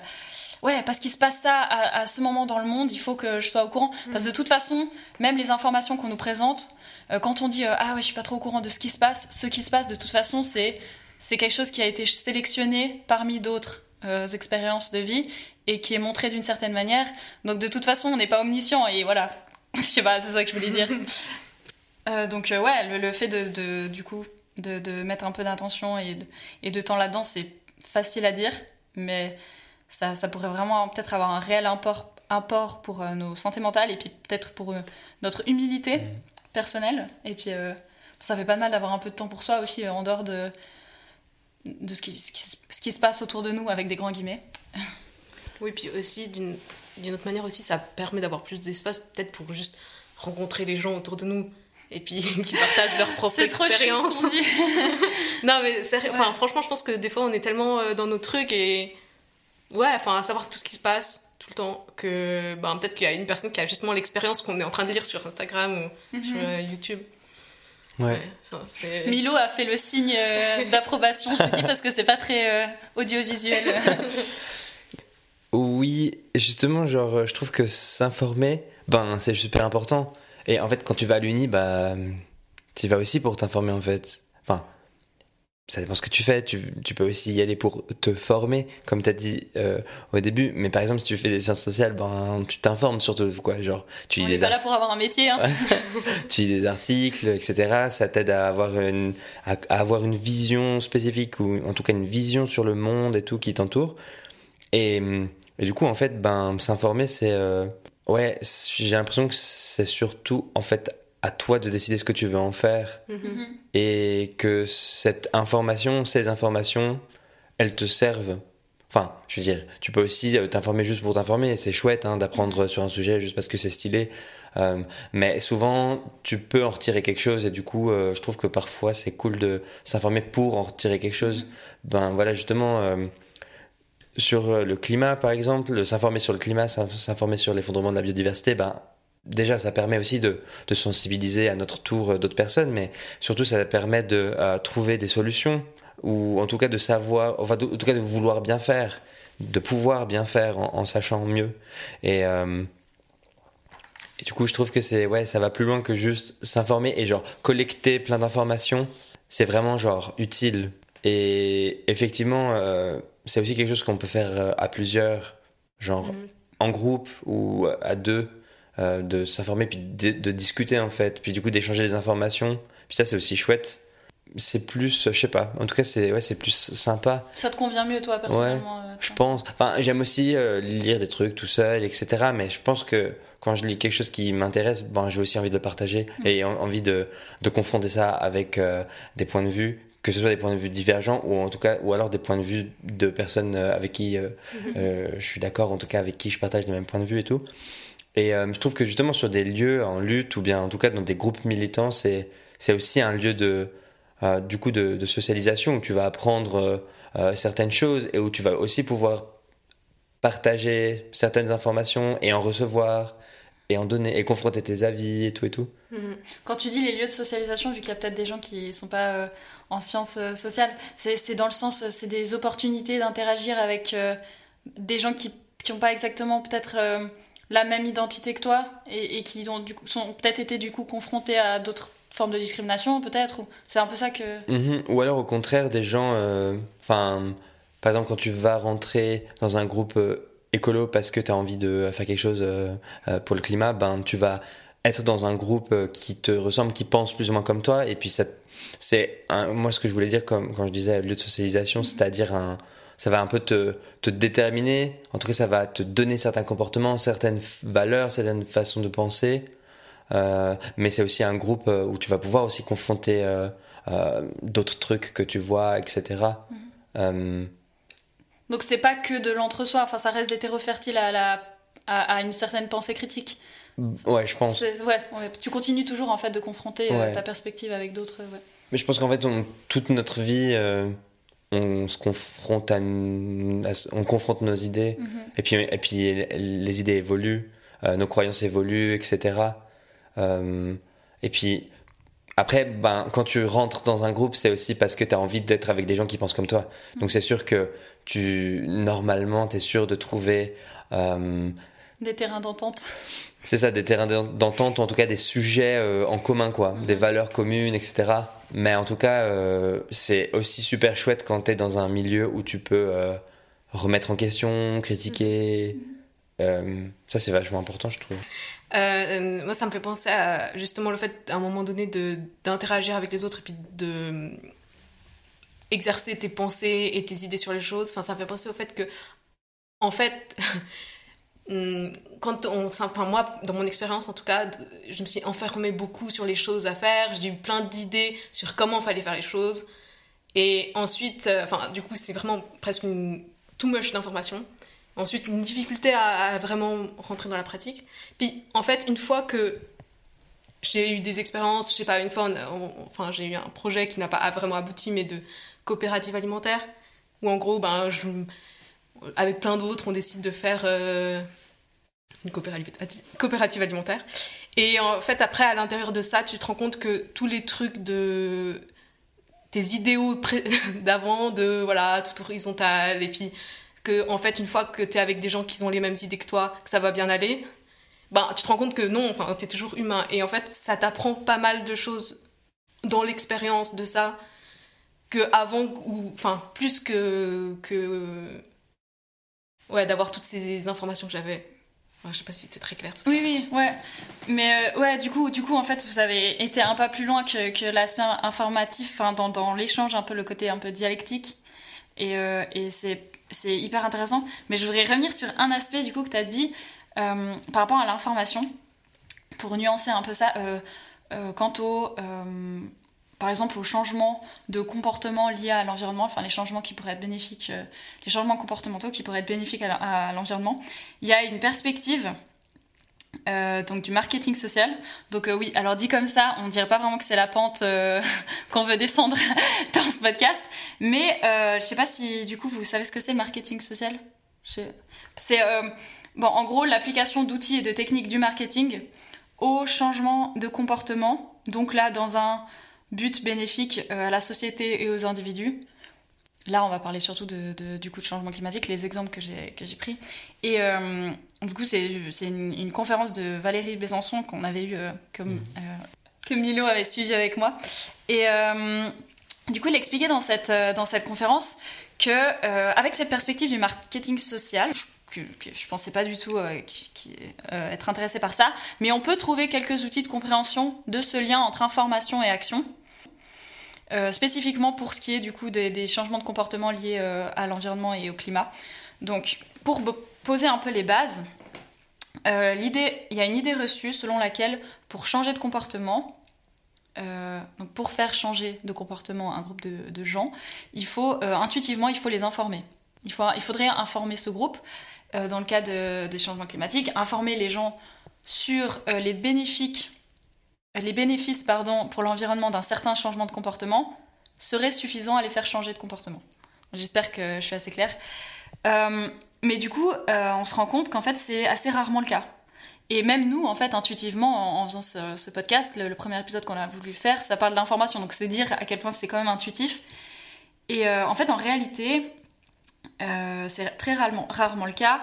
ouais, parce qu'il se passe ça à, ce moment dans le monde, il faut que je sois au courant. Parce que de toute façon, même les informations qu'on nous présente, euh, quand on dit euh, ah ouais, je suis pas trop au courant de ce qui se passe, ce qui se passe de toute façon, c'est c'est quelque chose qui a été sélectionné parmi d'autres euh, expériences de vie et qui est montré d'une certaine manière. Donc de toute façon, on n'est pas omniscient et voilà. je sais pas, c'est ça que je voulais dire. donc ouais, le, fait de, du coup de, de mettre un peu d'intention et de, et de temps là-dedans, c'est facile à dire, mais ça, ça pourrait vraiment peut-être avoir un réel import, import pour euh, nos santé mentales et puis peut-être pour euh, notre humilité mmh. personnelle. Et puis, euh, ça fait pas mal d'avoir un peu de temps pour soi aussi, en dehors de, de ce qui, ce, qui, se passe autour de nous, avec des grands guillemets. Oui, puis aussi, d'une autre manière aussi, ça permet d'avoir plus d'espace, peut-être pour juste rencontrer les gens autour de nous et puis qui partagent leur propre expérience. non mais enfin, franchement je pense que des fois on est tellement dans nos trucs et ouais, enfin, savoir tout ce qui se passe tout le temps, que ben, peut-être qu'il y a une personne qui a justement l'expérience qu'on est en train de lire sur Instagram ou mhm. sur euh, YouTube. Ouais. Milo a fait le signe euh, d'approbation, je dis, parce que c'est pas très euh, audiovisuel. Oui, justement, genre, je trouve que s'informer, ben, c'est super important. Et en fait, quand tu vas à l'Uni, bah, tu vas aussi pour t'informer, en fait. Enfin, ça dépend ce que tu fais. Tu, tu, peux aussi y aller pour te former, comme tu as dit euh, au début. Mais par exemple, si tu fais des sciences sociales, ben, tu t'informes surtout. Quoi. Genre, tu lis On des pas là pour avoir un métier. Hein. tu lis des articles, etc. Ça t'aide à avoir, une, à, avoir une vision spécifique, ou en tout cas une vision sur le monde et tout qui t'entoure. Et, et, du coup, en fait, ben, s'informer, c'est... Euh, ouais, j'ai l'impression que c'est surtout, en fait, à toi de décider ce que tu veux en faire. Mm-hmm. Et que cette information, ces informations, elles te servent. Enfin, je veux dire, tu peux aussi euh, t'informer juste pour t'informer. C'est chouette hein, d'apprendre sur un sujet juste parce que c'est stylé. Euh, mais souvent, tu peux en retirer quelque chose. Et du coup, euh, je trouve que parfois, c'est cool de s'informer pour en retirer quelque chose. Mm-hmm. Ben voilà, justement, sur le climat, par exemple, s'informer sur le climat, s'informer sur l'effondrement de la biodiversité, ben, déjà, ça permet aussi de, de sensibiliser à notre tour d'autres personnes, mais surtout, ça permet de trouver des solutions, ou en tout cas de savoir, enfin, en tout cas de vouloir bien faire, de pouvoir bien faire en, sachant mieux. Et, et du coup, je trouve que c'est ouais, ça va plus loin que juste s'informer et genre collecter plein d'informations. C'est vraiment genre utile. Et effectivement, euh, c'est aussi quelque chose qu'on peut faire euh, à plusieurs, genre mhm. en groupe ou à deux, euh, de s'informer puis de, de, discuter en fait, puis du coup d'échanger des informations. Puis ça, c'est aussi chouette c'est plus, je sais pas. En tout cas, c'est ouais, c'est plus sympa. Ça te convient mieux, toi, personnellement ouais, Je pense. Enfin, j'aime aussi euh, lire des trucs tout seul, etc. Mais je pense que quand je lis quelque chose qui m'intéresse, ben, j'ai aussi envie de le partager mm. et envie de, de confronter ça avec euh, des points de vue, que ce soit des points de vue divergents ou en tout cas, ou alors des points de vue de personnes euh, avec qui mm-hmm. je suis d'accord, en tout cas avec qui je partage les mêmes points de vue et tout. Et je trouve que justement sur des lieux en lutte ou bien en tout cas dans des groupes militants, c'est c'est aussi un lieu de euh, du coup de, socialisation où tu vas apprendre euh, euh, certaines choses et où tu vas aussi pouvoir partager certaines informations et en recevoir et en donner et confronter tes avis et tout et tout. Mhm. Quand tu dis les lieux de socialisation, vu qu'il y a peut-être des gens qui ne sont pas en sciences sociales, c'est dans le sens, c'est des opportunités d'interagir avec des gens qui n'ont pas exactement peut-être la même identité que toi et, qui ont du sont peut-être été du coup confrontés à d'autres forme de discrimination peut-être c'est un peu ça que mhm. ou alors au contraire des gens euh, par exemple quand tu vas rentrer dans un groupe euh, écolo parce que tu as envie de faire quelque chose euh, pour le climat ben tu vas être dans un groupe qui te ressemble qui pense plus ou moins comme toi et puis ça c'est moi ce que je voulais dire comme quand je disais lieu de socialisation c'est-à-dire un ça va un peu te, te déterminer en tout cas ça va te donner certains comportements certaines valeurs certaines façons de penser euh, mais c'est aussi un groupe euh, où tu vas pouvoir aussi confronter euh, d'autres trucs que tu vois, etc. Mhm. Donc c'est pas que de l'entre-soi, enfin ça reste fertiles à, la, à, une certaine pensée critique. Ouais, je pense. Ouais, tu continues toujours en fait de confronter ta perspective avec d'autres. Mais je pense qu'en fait, toute notre vie, on se confronte à, on confronte nos idées, mhm. et puis et puis les idées évoluent, nos croyances évoluent, etc. Euh, et puis, après, ben, quand tu rentres dans un groupe, c'est aussi parce que tu as envie d'être avec des gens qui pensent comme toi. Donc c'est sûr que tu, normalement, tu es sûr de trouver... Euh, des terrains d'entente. C'est ça, des terrains d'entente, ou en tout cas des sujets euh, en commun, quoi. Des valeurs communes, etc. Mais en tout cas, c'est aussi super chouette quand tu es dans un milieu où tu peux remettre en question, critiquer. Mm. ça, c'est vachement important, je trouve. Euh, moi, ça me fait penser à justement le fait, à un moment donné, d'interagir avec les autres et puis de exercer tes pensées et tes idées sur les choses. Enfin, ça me fait penser au fait que, en fait, quand on, enfin moi, dans mon expérience en tout cas, je me suis enfermée beaucoup sur les choses à faire. J'ai eu plein d'idées sur comment fallait faire les choses. Et ensuite, euh, enfin, du coup, c'est vraiment presque une too much d'informations. Ensuite, une difficulté à, vraiment rentrer dans la pratique. Puis, en fait, une fois que j'ai eu des expériences, je sais pas, une fois, enfin, j'ai eu un projet qui n'a pas vraiment abouti, mais de coopérative alimentaire, où en gros, ben, je, avec plein d'autres, on décide de faire euh, une coopérative, alimentaire. Et en fait, après, à l'intérieur de ça, tu te rends compte que tous les trucs de tes idéaux d'avant, de voilà, tout horizontal, et puis que en fait une fois que tu es avec des gens qui ont les mêmes idées que toi, que ça va bien aller, ben tu te rends compte que non, enfin tu es toujours humain et en fait ça t'apprend pas mal de choses dans l'expérience de ça que avant ou enfin plus que ouais d'avoir toutes ces informations que j'avais. je sais pas si c'était très clair. Oui, oui, ouais. Mais euh, ouais, du coup, du coup, en fait, vous avez été un pas plus loin que, que l'aspect informatif, enfin, dans, dans l'échange, un peu le côté un peu dialectique. Et, euh, et c'est hyper intéressant. Mais je voudrais revenir sur un aspect du coup que tu as dit euh, par rapport à l'information, pour nuancer un peu ça, quant au, par exemple, au changement de comportement lié à l'environnement, enfin les changements qui pourraient être bénéfiques, les changements comportementaux qui pourraient être bénéfiques à l'environnement. Il y a une perspective donc du marketing social. Donc oui, alors dit comme ça, on dirait pas vraiment que c'est la pente qu'on veut descendre dans ce podcast, mais je sais pas si du coup vous savez ce que c'est le marketing social? C'est bon, en gros l'application d'outils et de techniques du marketing au changement de comportement. Donc là, dans un but bénéfique à la société et aux individus. Là, on va parler surtout de, du coup de changement climatique, les exemples que j'ai pris. Et euh, du coup, c'est une, conférence de Valérie Besançon qu'on avait eu, euh, mmh. euh, que Milo avait suivi avec moi. Et du coup, il expliquait dans cette, dans cette conférence que avec cette perspective du marketing social, je, je pensais pas du tout qui, être intéressé par ça, mais on peut trouver quelques outils de compréhension de ce lien entre information et action euh, spécifiquement pour ce qui est du coup des, changements de comportement liés euh, à l'environnement et au climat. Donc, pour poser un peu les bases, euh, il y a une idée reçue selon laquelle pour changer de comportement, donc pour faire changer de comportement un groupe de, gens, il faut intuitivement, il faut les informer. Il, faut, il faudrait informer ce groupe dans le cas des changements climatiques, informer les gens sur les bénéfices les bénéfices pardon, pour l'environnement d'un certain changement de comportement seraient suffisants à les faire changer de comportement. J'espère que je suis assez claire. Euh, mais du coup, euh, on se rend compte qu'en fait, c'est assez rarement le cas. Et même nous, en fait, intuitivement, en, faisant ce, podcast, le, premier épisode qu'on a voulu faire, ça parle d'information. Donc c'est dire à quel point c'est quand même intuitif. Et euh, en fait, en réalité, c'est très rarement, rarement, le cas,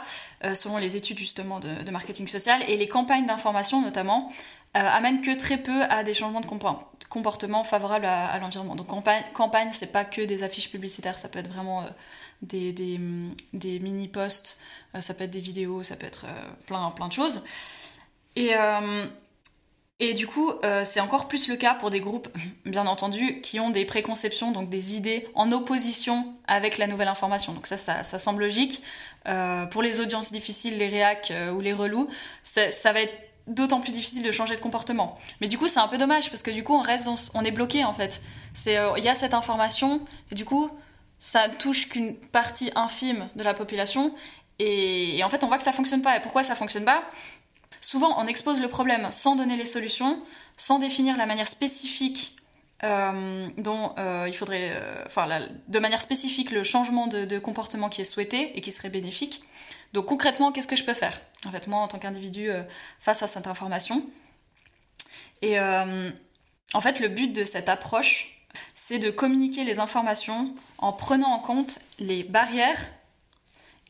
selon les études justement de, de marketing social et les campagnes d'information notamment. Euh, amène que très peu à des changements de comportement favorables à, l'environnement. Donc campagne, campagne c'est pas que des affiches publicitaires, ça peut être vraiment euh, des, des mini-posts, euh, ça peut être des vidéos, ça peut être plein, plein de choses. Et, et du coup, c'est encore plus le cas pour des groupes, bien entendu, qui ont des préconceptions, donc des idées en opposition avec la nouvelle information. Donc ça, ça, semble logique. pour les audiences difficiles, les réacs ou les relous, ça va être d'autant plus difficile de changer de comportement. Mais du coup, c'est un peu dommage parce que du coup, on reste, on est bloqué en fait. C'est, euh, il y a cette information et du coup, ça touche qu'une partie infime de la population et, en fait, on voit que ça fonctionne pas. Et pourquoi ça fonctionne pas? Souvent, on expose le problème sans donner les solutions, sans définir la manière spécifique euh, dont euh, il faudrait, enfin, de manière spécifique, le changement de comportement qui est souhaité et qui serait bénéfique. Donc concrètement, qu'est-ce que je peux faire? En fait, moi, en tant qu'individu, euh, face à cette information. Et euh, en fait, le but de cette approche, c'est de communiquer les informations en prenant en compte les barrières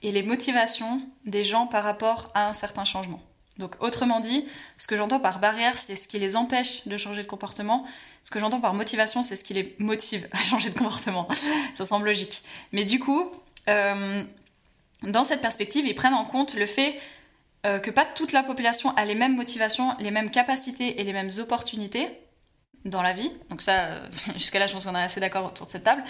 et les motivations des gens par rapport à un certain changement. Donc autrement dit, ce que j'entends par barrière, c'est ce qui les empêche de changer de comportement. Ce que j'entends par motivation, c'est ce qui les motive à changer de comportement. Ça semble logique. Mais du coup, euh, dans cette perspective, ils prennent en compte le fait euh, que pas toute la population a les mêmes motivations, les mêmes capacités et les mêmes opportunités dans la vie. Donc ça, euh, jusqu'à là, je pense qu'on est assez d'accord autour de cette table.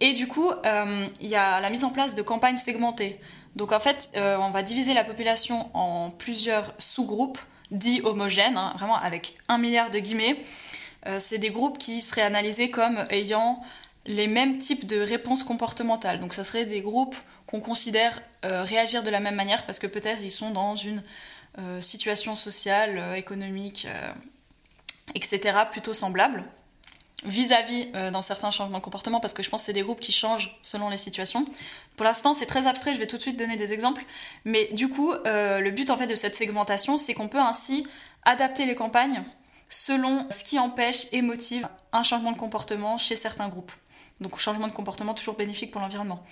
Et du coup, euh, il y a la mise en place de campagnes segmentées. Donc en fait, on va diviser la population en plusieurs sous-groupes dits homogènes, hein, vraiment avec un milliard de guillemets. c'est des groupes qui seraient analysés comme ayant les mêmes types de réponses comportementales. Donc ça serait des groupes qu'on considère euh, réagir de la même manière parce que peut-être ils sont dans une euh, situation sociale, euh, économique, etc. plutôt semblable vis-à-vis dans certains changements de comportement parce que je pense que c'est des groupes qui changent selon les situations. Pour l'instant, c'est très abstrait, je vais tout de suite donner des exemples, mais du coup, le but en fait de cette segmentation, c'est qu'on peut ainsi adapter les campagnes selon ce qui empêche et motive un changement de comportement chez certains groupes. Donc changement de comportement toujours bénéfique pour l'environnement.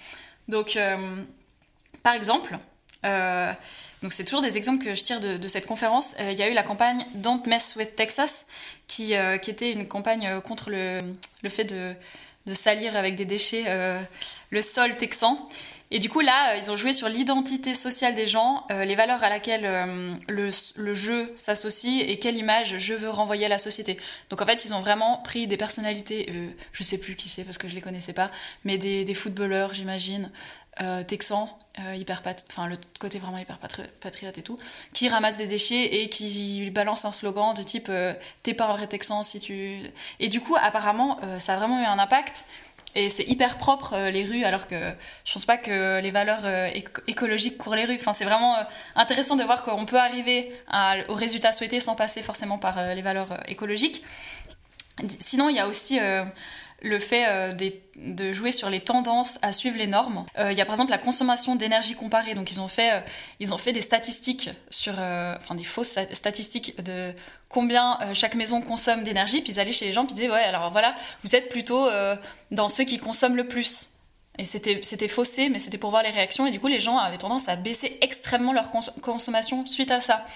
Donc, euh, par exemple, euh, c'est toujours des exemples que je tire de, cette conférence. Euh, il y a eu la campagne Don't Mess with Texas, qui, était une campagne contre le, fait de, salir avec des déchets le sol texan. Et du coup, là, ils ont joué sur l'identité sociale des gens, les valeurs à laquelle le, le, jeu s'associe et quelle image je veux renvoyer à la société. Donc en fait, ils ont vraiment pris des personnalités, je sais plus qui c'est parce que je les connaissais pas, mais des, footballeurs, j'imagine, euh, texan, euh, hyper enfin le côté vraiment hyper patriote et tout, qui ramasse des déchets et qui balance un slogan de type euh, t'es pas un vrai texan si tu et du coup apparemment ça a vraiment eu un impact et c'est hyper propre les rues alors que je pense pas que les valeurs écologiques courent les rues. Enfin, c'est vraiment intéressant de voir qu'on peut arriver au résultat souhaité sans passer forcément par les valeurs écologiques. Sinon, il y a aussi le fait euh, de jouer sur les tendances à suivre les normes. Euh, il y a par exemple la consommation d'énergie comparée. Donc ils ont fait, euh, ils ont fait des statistiques sur, enfin des fausses statistiques de combien chaque maison consomme d'énergie. Puis ils allaient chez les gens puis ils disaient ouais alors voilà vous êtes plutôt dans ceux qui consomment le plus. Et c'était faussé, mais c'était pour voir les réactions. Et du coup les gens avaient tendance à baisser extrêmement leur consommation suite à ça.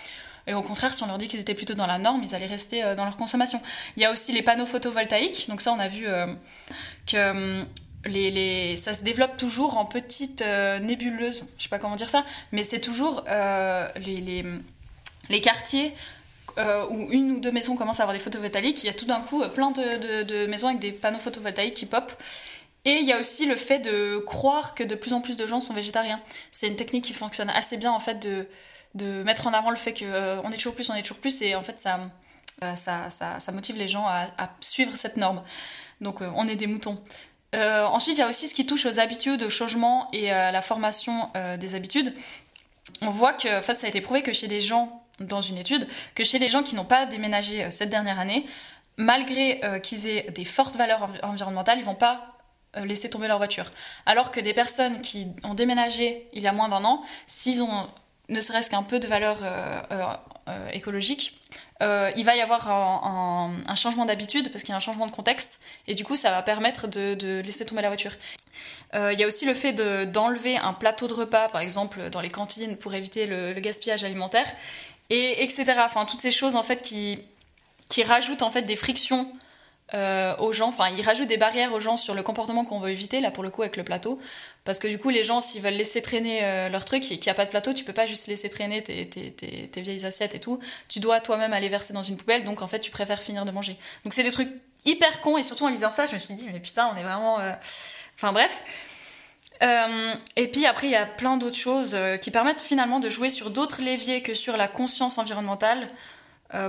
Et au contraire, si on leur dit qu'ils étaient plutôt dans la norme, ils allaient rester euh, dans leur consommation. Il y a aussi les panneaux photovoltaïques. Donc ça, on a vu euh, que euh, ça se développe toujours en petites nébuleuses. Je sais pas comment dire ça, mais c'est toujours les, les, quartiers où une ou deux maisons commencent à avoir des photovoltaïques. Il y a tout d'un coup plein de, de, de maisons avec des panneaux photovoltaïques qui pop. Et il y a aussi le fait de croire que de plus en plus de gens sont végétariens. C'est une technique qui fonctionne assez bien en fait de de mettre en avant le fait qu'on euh, est toujours plus, on est toujours plus, et en fait ça, euh, ça, ça, motive les gens à, suivre cette norme. Donc euh, on est des moutons. ensuite, il y a aussi ce qui touche aux habitudes, au changement et à la formation des habitudes. On voit que, en fait, ça a été prouvé que chez les gens, dans une étude, que chez les gens qui n'ont pas déménagé cette dernière année, malgré qu'ils aient des fortes valeurs environnementales, ils vont pas laisser tomber leur voiture. Alors que des personnes qui ont déménagé il y a moins d'un an, s'ils ont ne serait-ce qu'un peu de valeur euh, euh, euh, écologique, il va y avoir un, changement d'habitude parce qu'il y a un changement de contexte et du coup ça va permettre de, laisser tomber la voiture. Il y a aussi le fait d'enlever un plateau de repas par exemple dans les cantines pour éviter le, gaspillage alimentaire et etc. Enfin toutes ces choses en fait qui qui rajoutent en fait des frictions euh, aux gens, enfin ils rajoutent des barrières aux gens sur le comportement qu'on veut éviter, là pour le coup avec le plateau, parce que du coup les gens s'ils veulent laisser traîner euh, leur truc et qu'il n'y a pas de plateau, tu peux pas juste laisser traîner tes, tes, tes, vieilles assiettes et tout, tu dois toi-même aller verser dans une poubelle, donc en fait tu préfères finir de manger. Donc c'est des trucs hyper cons et surtout en lisant ça je me suis dit mais putain on est vraiment... Euh, enfin bref. et puis après il y a plein d'autres choses qui permettent finalement de jouer sur d'autres leviers que sur la conscience environnementale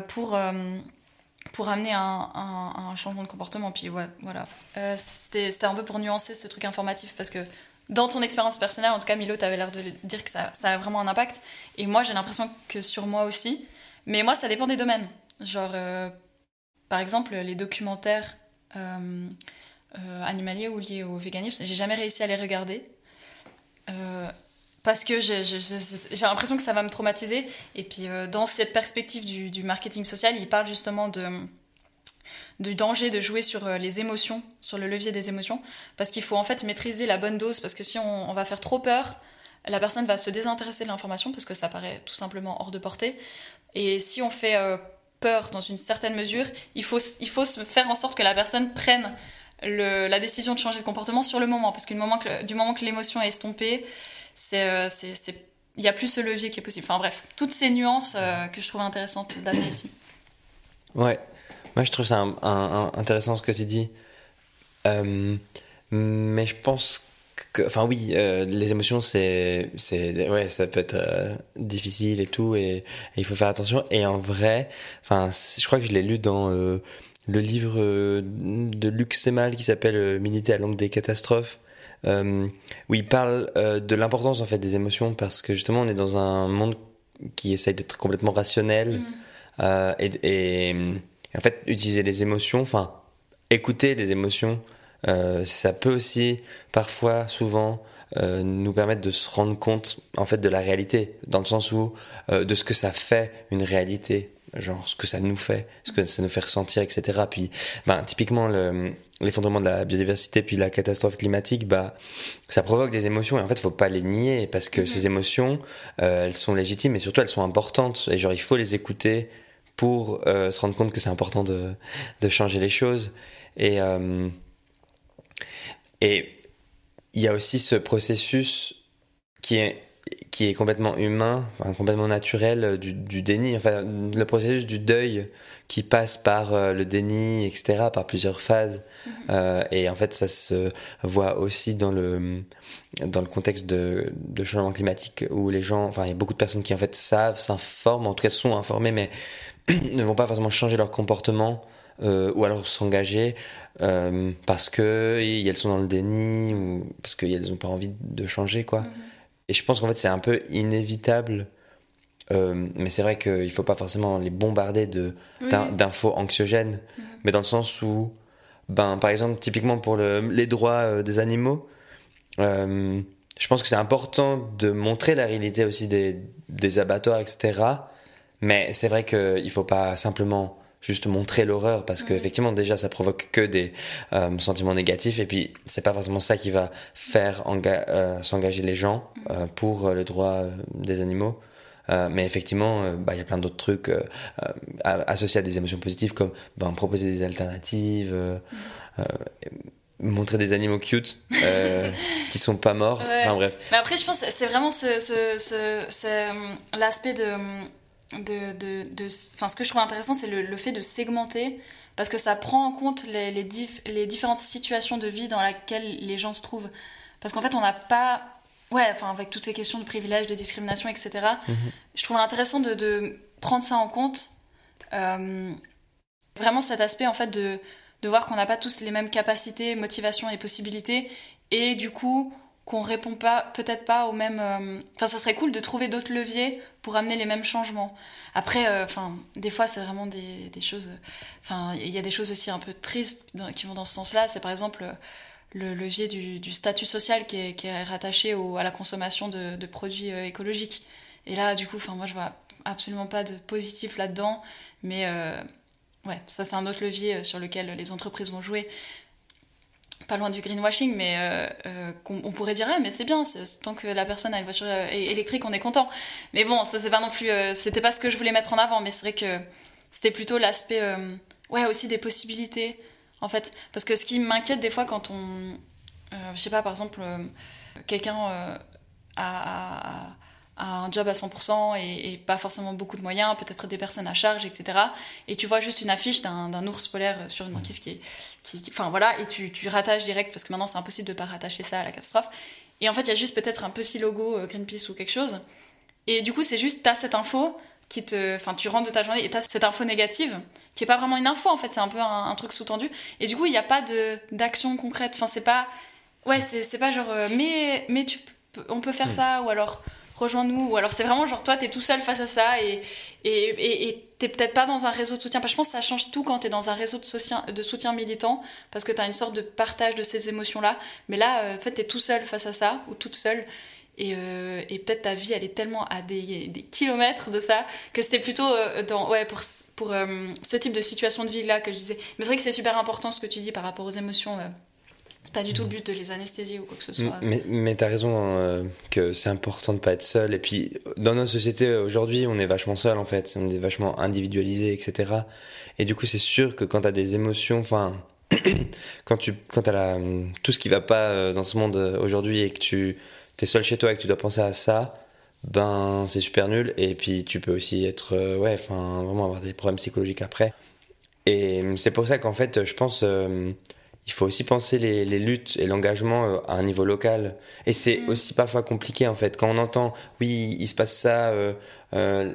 pour pour amener un, changement de comportement. Puis ouais, voilà. Euh, c'était un peu pour nuancer ce truc informatif parce que dans ton expérience personnelle, en tout cas, Milo, tu avais l'air de dire que ça, a vraiment un impact. Et moi, j'ai l'impression que sur moi aussi. Mais moi, ça dépend des domaines. Genre, euh, par exemple, les documentaires euh, animaliers ou liés au véganisme, j'ai jamais réussi à les regarder parce que j'ai l'impression que ça va me traumatiser. Et puis, euh, dans cette perspective du, marketing social, il parle justement du danger de jouer sur euh, les émotions, sur le levier des émotions, parce qu'il faut en fait maîtriser la bonne dose, parce que si on, va faire trop peur, la personne va se désintéresser de l'information, parce que ça paraît tout simplement hors de portée. Et si on fait euh, peur dans une certaine mesure, il faut, il faut faire en sorte que la personne prenne la décision de changer de comportement sur le moment, parce que du moment que l'émotion est estompée, c'est il n'y a plus ce levier qui est possible. Enfin bref, toutes ces nuances euh, que je trouve intéressantes d'amener ici. Ouais, moi je trouve ça intéressant ce que tu dis. Euh, mais je pense que, enfin oui, les émotions c'est, c'est, ouais, ça peut être difficile et tout, et, il faut faire attention. Et en vrai, enfin, je crois que je l'ai lu dans le livre de Luc Semal qui s'appelle Militer à l'angle des catastrophes euh, où il parle euh, de l'importance en fait des émotions parce que justement on est dans un monde qui essaye d'être complètement rationnel mm. euh, et, et, en fait utiliser les émotions, enfin écouter des émotions, euh, ça peut aussi parfois, souvent, euh, nous permettre de se rendre compte en fait de la réalité, dans le sens où euh, de ce que ça fait une réalité genre ce que ça nous fait, ce que ça nous fait ressentir, etc. Puis, ben, typiquement, l'effondrement de la biodiversité puis la catastrophe climatique, bah, ça provoque des émotions. Et en fait, faut pas les nier parce que ces émotions, euh, elles sont légitimes et surtout elles sont importantes. Et genre il faut les écouter pour euh, se rendre compte que c'est important de, de changer les choses. Et euh, et il y a aussi ce processus qui est qui est complètement humain, enfin, complètement naturel euh, du, du, déni, enfin le processus du deuil qui passe par euh, le déni, etc., par plusieurs phases. Mhm. euh, et en fait, ça se voit aussi dans le dans le contexte de, de changement climatique où les gens, enfin il y a beaucoup de personnes qui en fait savent, s'informent, en tout cas sont informées, mais ne vont pas forcément changer leur comportement ou alors s'engager parce que elles sont dans le déni ou parce qu'elles n'ont pas envie de changer quoi. Mhm. Et je pense qu'en fait c'est un peu inévitable mais c'est vrai qu'il ne faut pas forcément les bombarder de, d'infos anxiogènes, mhm. mais dans le sens où, ben, par exemple, typiquement pour le, les droits des animaux, je pense que c'est important de montrer la réalité aussi des, des abattoirs, etc. Mais c'est vrai qu'il ne faut pas simplement juste montrer l'horreur parce que effectivement déjà ça provoque que des euh, sentiments négatifs et puis c'est pas forcément ça qui va faire euh, s'engager les gens euh, pour le droit des animaux mais effectivement, bah, il y a plein d'autres trucs associés à des émotions positives comme ben, proposer des alternatives, montrer des animaux cute euh, qui sont pas morts. Enfin, bref. Mais après, je pense que c'est vraiment ce, ce, ce, l'aspect de. De, de, de enfin, ce que je trouve intéressant, c'est le, le, fait de segmenter parce que ça prend en compte les, les, les, différentes situations de vie dans lesquelles les gens se trouvent. Parce qu'en fait, on n'a pas. Ouais, enfin, avec toutes ces questions de privilèges, de discrimination, etc., mhm. je trouve intéressant de, de, prendre ça en compte. Euh, vraiment cet aspect, en fait, de de voir qu'on n'a pas tous les mêmes capacités, motivations et possibilités, et du coup qu'on répond pas, peut-être pas aux mêmes. Euh, enfin, ça serait cool de trouver d'autres leviers pour amener les mêmes changements. Après, euh, enfin, des fois, c'est vraiment des, choses. Enfin, il y a des choses aussi un peu tristes qui vont dans ce sens-là. C'est par exemple le levier du, statut social qui est, rattaché à la consommation de, produits euh, écologiques. Et là, du coup, enfin, moi, je vois absolument pas de positif là-dedans, mais Ouais, ça c'est un autre levier euh, sur lequel les entreprises vont jouer. Pas loin du greenwashing, mais euh, euh, on pourrait dire, ah, mais c'est bien, tant que la personne a une voiture électrique, on est content. Mais bon, ça c'est pas non plus, c'était pas ce que je voulais mettre en avant, mais c'est vrai que c'était plutôt l'aspect, ouais, aussi des possibilités, en fait. Parce que ce qui m'inquiète des fois quand on, je sais pas, par exemple, quelqu'un a un job à 100% et, pas forcément beaucoup de moyens, peut-être des personnes à charge, etc. Et tu vois juste une affiche d'un ours polaire sur une banquise qui est. Qui, enfin voilà, et tu, tu rattaches direct parce que maintenant c'est impossible de pas rattacher ça à la catastrophe. Et en fait, il y a juste peut-être un petit logo euh, Greenpeace ou quelque chose. Et du coup, c'est juste, t'as cette info qui te. Enfin, tu rentres de ta journée et t'as cette info négative qui est pas vraiment une info en fait, c'est un peu un, truc sous-tendu. Et du coup, il n'y a pas d'action concrète. Enfin, c'est pas. Ouais, c'est pas genre. Euh, mais, mais tu, on peut faire ça ou alors rejoins-nous. Ou alors c'est vraiment genre toi, t'es tout seul face à ça et et t'es peut-être pas dans un réseau de soutien. Parce que je pense que ça change tout quand t'es dans un réseau de soutien, de soutien militant parce que t'as une sorte de partage de ces émotions-là. Mais là, euh, en fait, t'es tout seul face à ça ou toute seule. Et, euh, et peut-être ta vie, elle est tellement à des, des kilomètres de ça que c'était plutôt euh, dans, ouais, pour, pour ce type de situation de vie-là que je disais. Mais c'est vrai que c'est super important ce que tu dis par rapport aux émotions c'est pas du tout le but de les anesthésier ou quoi que ce soit. Mais, mais t'as raison hein, euh, que c'est important de pas être seul. Et puis, dans notre société aujourd'hui, on est vachement seul en fait. On est vachement individualisé, etc. Et du coup, c'est sûr que quand t'as des émotions, enfin, quand tu, quand t'as la, tout ce qui va pas euh, dans ce monde euh, aujourd'hui et que tu t'es seul chez toi et que tu dois penser à ça, ben, c'est super nul. Et puis, tu peux aussi être, ouais, enfin, vraiment avoir des problèmes psychologiques après. Et c'est pour ça qu'en fait, je pense, il faut aussi penser les, luttes et l'engagement euh, à un niveau local. Et c'est mm. aussi parfois compliqué en fait. Quand on entend, oui, il se passe ça euh, euh,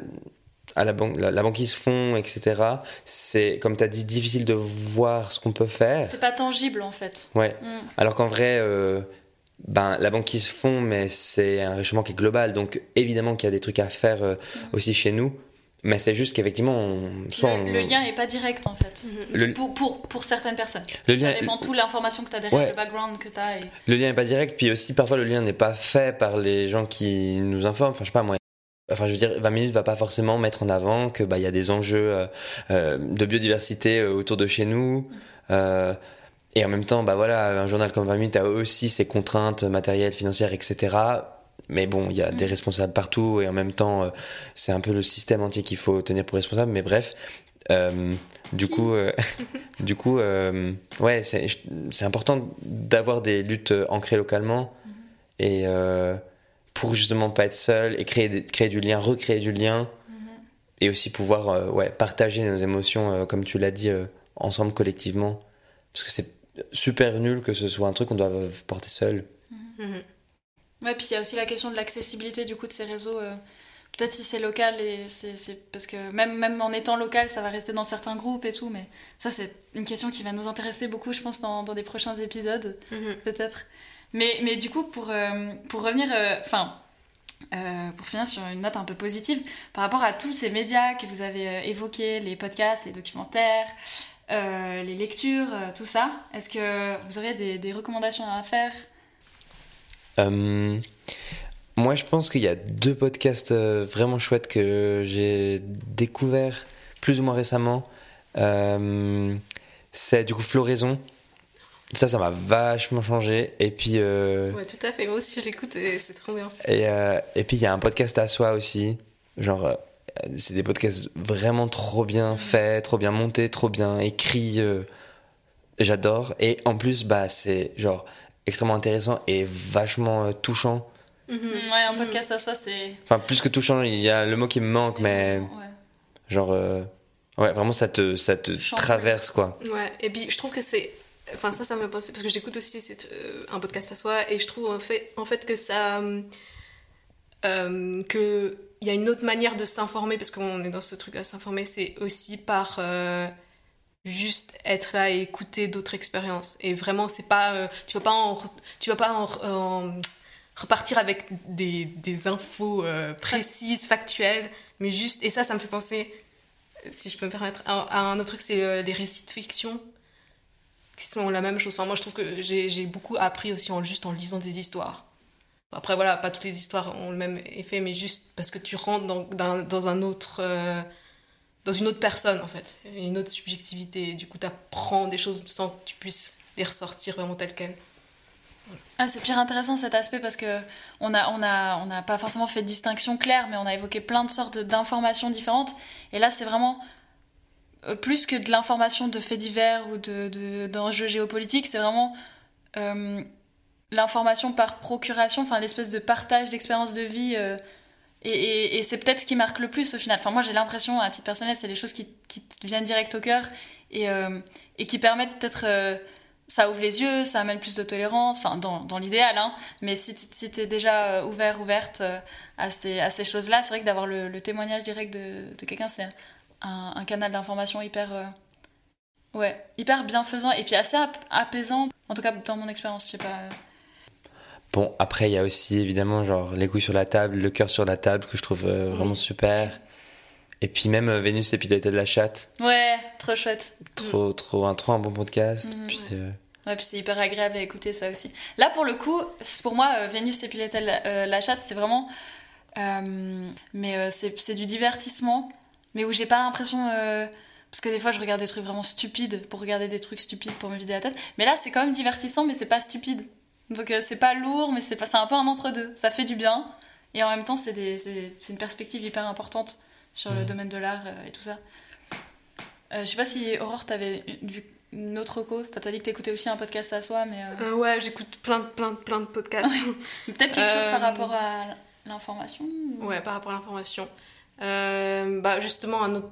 à la banque, la, banquise fond, etc. C'est, comme tu as dit, difficile de voir ce qu'on peut faire. C'est pas tangible en fait. Ouais. Mm. Alors qu'en vrai, ben, la banquise fond, mais c'est un réchauffement qui est global. Donc évidemment qu'il y a des trucs à faire mm. aussi chez nous. Mais c'est juste qu'effectivement, soit le, lien n'est pas direct en fait, mhm. pour, pour, pour, certaines personnes. Le lien, ça dépend toute l'information que tu as derrière, le background que tu as. Le lien n'est pas direct, puis aussi parfois le lien n'est pas fait par les gens qui nous informent. Enfin, je sais pas moi. Enfin, je veux dire, 20 minutes va pas forcément mettre en avant que bah il y a des enjeux euh, euh, de biodiversité euh, autour de chez nous. Et en même temps, bah voilà, un journal comme 20 minutes a aussi ses contraintes matérielles, financières, etc mais bon, il y a des mm. responsables partout et en même temps, euh, c'est un peu le système entier qu'il faut tenir pour responsable. Mais bref, euh, du, coup, euh, du coup, ouais, c'est important d'avoir des luttes ancrées localement mm-hmm. et pour justement pas être seul et créer, créer du lien, recréer du lien mm-hmm. et aussi pouvoir ouais, partager nos émotions, comme tu l'as dit, ensemble collectivement. Parce que c'est super nul que ce soit un truc qu'on doit porter seul. Mm-hmm. Ouais, puis il y a aussi la question de l'accessibilité du coup de ces réseaux euh, peut-être si c'est local, et c'est parce que même, même en étant local, ça va rester dans certains groupes et tout, mais ça, c'est une question qui va nous intéresser beaucoup, je pense, dans, dans des prochains épisodes, Mhm. peut-être. Mais, mais du coup, pour, euh, pour revenir, euh, enfin, euh, pour finir sur une note un peu positive, par rapport à tous ces médias que vous avez évoqués, les podcasts, les documentaires, euh, les lectures, tout ça, est-ce que vous auriez des, des recommandations à faire Euh, moi, je pense qu'il y a deux podcasts euh, vraiment chouettes que j'ai découvert plus ou moins récemment. Euh, c'est du coup Floraison. Ça, ça m'a vachement changé. Et puis, euh, Ouais, tout à fait. Moi aussi, je l'écoute et c'est trop bien. et, et puis il y a un podcast à soi aussi. Genre, c'est des podcasts vraiment trop bien faits, trop bien montés, trop bien écrits. J'adore. Et en plus, bah, c'est genre extrêmement intéressant et vachement euh, touchant. Mhm. Ouais, un podcast à soi, c'est. Enfin, plus que touchant, il y a le mot qui me manque, mais Ouais. genre, euh, ouais, vraiment, ça te, ça te traverse, quoi. Ouais, et puis je trouve que c'est. Enfin, ça, ça me passe. Parce que j'écoute aussi c'est, euh, un podcast à soi et je trouve en fait, en fait que ça. Euh, que il y a une autre manière de s'informer parce qu'on est dans ce truc à s'informer, c'est aussi par. Euh, juste être là et écouter d'autres expériences. Et vraiment, c'est pas. euh, tu vas pas en. Tu vas pas en. repartir avec des, des infos euh, précises, factuelles, mais juste. Et ça, ça me fait penser si je peux me permettre, à, un autre truc, c'est euh, les récits de fiction qui sont la même chose. Enfin, moi, je trouve que j'ai beaucoup appris aussi en juste en lisant des histoires. Après, voilà, pas toutes les histoires ont le même effet, mais juste parce que tu rentres dans, dans un autre. Dans une autre personne, en fait, une autre subjectivité. Du coup, tu apprends des choses sans que tu puisses les ressortir vraiment telles quelles. Ah, c'est pire intéressant cet aspect parce que on a, on a, on n'a pas forcément fait de distinction claire, mais on a évoqué plein de sortes d'informations différentes. Et là, c'est vraiment euh, plus que de l'information de faits divers ou de, de- d'enjeux géopolitiques, c'est vraiment euh, l'information par procuration, enfin l'espèce de partage d'expériences de vie. euh, et c'est peut-être ce qui marque le plus au final. Enfin, moi, j'ai l'impression, à titre personnel, c'est les choses qui, te viennent direct au cœur et, euh, qui permettent peut-être. euh, ça ouvre les yeux, ça amène plus de tolérance, enfin dans, l'idéal, hein. mais si si t'es déjà euh, ouvert, ouverte à ces, choses-là, c'est vrai que d'avoir le, témoignage direct de, quelqu'un, c'est un, canal d'information hyper, ouais, hyper bienfaisant et puis assez ap- apaisant, en tout cas dans mon expérience, je sais pas. Bon, après, il y a aussi évidemment, genre, les couilles sur la table, le cœur sur la table, que je trouve euh, vraiment Oui. super. Et puis même euh, Vénus et puis l'été de la chatte, Ouais, trop chouette. trop, trop, un, trop un bon podcast. Mhm. Puis, euh, Ouais, puis c'est hyper agréable à écouter ça aussi. Là, pour le coup, pour moi, Vénus et Piletel euh, la chatte, c'est vraiment. mais c'est c'est du divertissement, mais où j'ai pas l'impression. parce que des fois, je regarde des trucs vraiment stupides pour regarder des trucs stupides pour me vider la tête. Mais là, c'est quand même divertissant, mais c'est pas stupide. Donc euh, c'est pas lourd, mais c'est un peu un entre-deux. Ça fait du bien. Et en même temps, c'est des- c'est c'est une perspective hyper importante sur le Mhm. domaine de l'art euh, et tout ça. Euh, je sais pas si Aurore, t'avais vu une autre co. Enfin, t'as dit que t'écoutais aussi un podcast à soi, mais euh, Euh, ouais, j'écoute plein, de- plein, plein de podcasts. peut-être quelque chose par rapport à l'information. ou- Ouais, par rapport à l'information. Euh, bah justement un autre,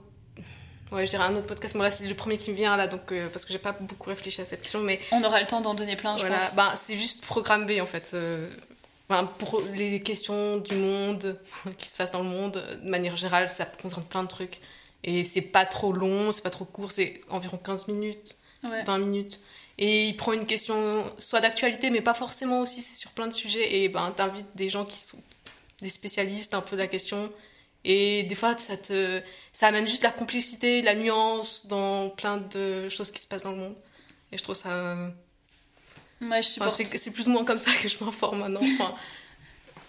ouais, je dirais un autre podcast. Moi là, c'est le premier qui me vient là, donc euh, parce que j'ai pas beaucoup réfléchi à cette question, mais On aura le temps d'en donner plein, je pense. bah c'est juste programme B en fait. euh, pour les questions du monde qui se passent dans le monde, de manière générale, ça concerne plein de trucs. Et c'est pas trop long, c'est pas trop court, c'est environ 15 minutes, Ouais. 20 minutes. Et il prend une question soit d'actualité, mais pas forcément aussi, c'est sur plein de sujets. Et ben, t'invites des gens qui sont des spécialistes un peu de la question. Et des fois, ça, te, ça amène juste la complicité, la nuance dans plein de choses qui se passent dans le monde. Et je trouve ça. Ouais, je enfin, supporte. c'est c'est plus ou moins comme ça que je m'informe maintenant. Enfin,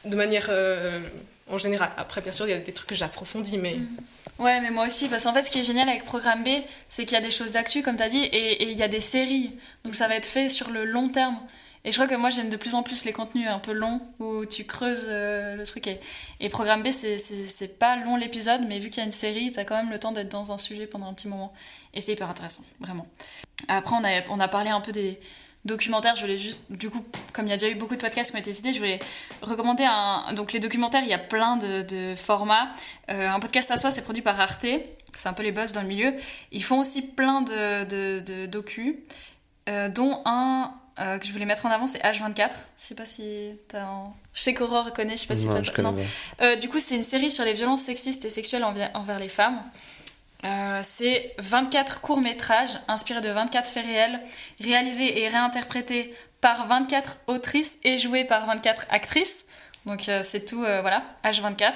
de manière. euh, en général. Après, bien sûr, il y a des trucs que j'approfondis, mais. Ouais, mais moi aussi, parce qu'en fait, ce qui est génial avec Programme B, c'est qu'il y a des choses d'actu, comme t'as dit, et et il y a des séries. Donc ça va être fait sur le long terme. Et je crois que moi, j'aime de plus en plus les contenus un peu longs, où tu creuses euh, le truc. Et, et Programme B, c'est- pas long l'épisode, mais vu qu'il y a une série, t'as quand même le temps d'être dans un sujet pendant un petit moment. Et c'est hyper intéressant, vraiment. Après, on a, on a parlé un peu des documentaires. Je voulais juste, du coup, comme il y a déjà eu beaucoup de podcasts qui ont été cités, je voulais recommander un. Donc, les documentaires, il y a plein de, formats. Euh, un podcast à soi, c'est produit par Arte. C'est un peu les boss dans le milieu. Ils font aussi plein de, de, de euh, dont un euh, que je voulais mettre en avant, c'est H24. Je sais pas si t'as. Un... Je sais qu'Aurore connaît, je sais pas si non, toi. je connais non. Euh, du coup, c'est une série sur les violences sexistes et sexuelles envers les femmes. Euh, c'est 24 courts-métrages inspirés de 24 faits réels, réalisés et réinterprétés par 24 autrices et joués par 24 actrices. Donc c'est tout, voilà, H24.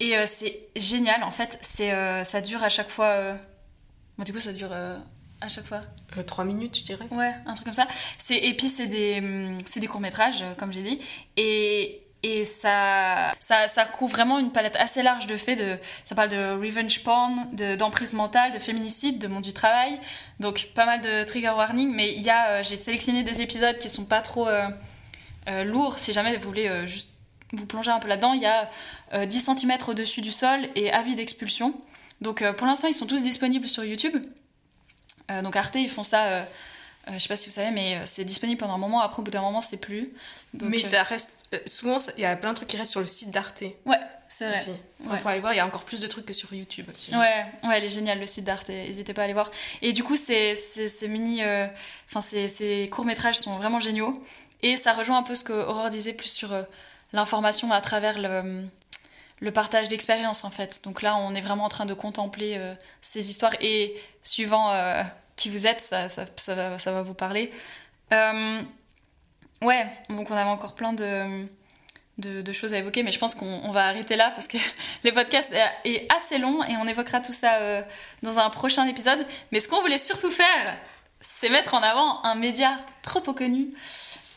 Et c'est génial, en fait, c'est, ça dure à chaque fois... bon, du coup, ça dure à chaque fois Euh, trois minutes, je dirais. Ouais, un truc comme ça. C'est, et puis, c'est des, c'est des courts-métrages, euh, comme j'ai dit. Et, et ça, ça, ça recouvre vraiment une palette assez large de faits. De, ça parle de revenge porn, de, d'emprise mentale, de féminicide, de monde du travail. Donc, pas mal de trigger warning. Mais il y a, euh, j'ai sélectionné des épisodes qui sont pas trop euh, lourds. Si jamais vous voulez juste vous plonger un peu là-dedans, il y a euh, 10 cm au-dessus du sol et avis d'expulsion. Donc, pour l'instant, ils sont tous disponibles sur YouTube. Euh, donc Arte, ils font ça, euh, euh, je sais pas si vous savez, mais euh, c'est disponible pendant un moment. Après, au bout d'un moment, c'est plus. Donc, Mais euh, ça reste. souvent, il y a plein de trucs qui restent sur le site d'Arte ouais, c'est vrai. Il Ouais. faut aller voir, il y a encore plus de trucs que sur YouTube aussi. Ouais, ouais, elle est géniale le site d'Arte. N'hésitez pas à aller voir. Et du coup, ces, ces, ces mini, enfin ces, ces courts métrages sont vraiment géniaux. Et ça rejoint un peu ce que Aurore disait plus sur l'information à travers le, le partage d'expériences en fait. Donc là, on est vraiment en train de contempler euh, ces histoires et suivant euh, qui vous êtes, ça, va, vous parler. Euh, ouais, donc on avait encore plein de, choses à évoquer, mais je pense qu'on on va arrêter là parce que le podcast est- assez long et on évoquera tout ça dans un prochain épisode. Mais ce qu'on voulait surtout faire, c'est mettre en avant un média trop peu connu,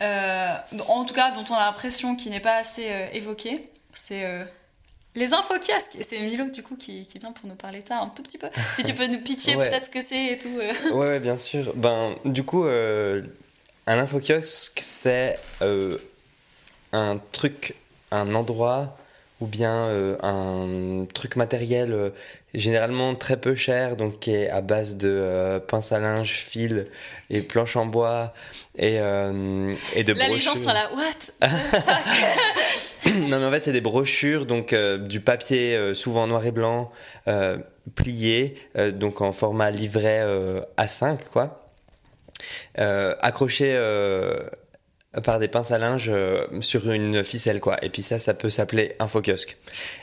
en tout cas dont on a l'impression qu'il n'est pas assez évoqué. Les infos kiosques. C'est Milo du coup qui, qui vient pour nous parler de ça un tout petit peu. Si tu peux nous Ouais. peut-être ce que c'est et tout. euh. Ouais, ouais, bien sûr. Ben, du coup, euh, un infokiosque, c'est euh, un truc, un endroit ou bien euh, un truc matériel généralement très peu cher, donc qui est à base de pince à linge, fil et planches en bois et, et de Là, les gens brochures. sont là, what non mais en fait c'est des brochures donc euh, du papier euh, souvent noir et blanc euh, plié euh, donc en format livret euh, A5 quoi accroché par des pinces à linge sur une ficelle quoi et puis ça ça peut s'appeler infokiosque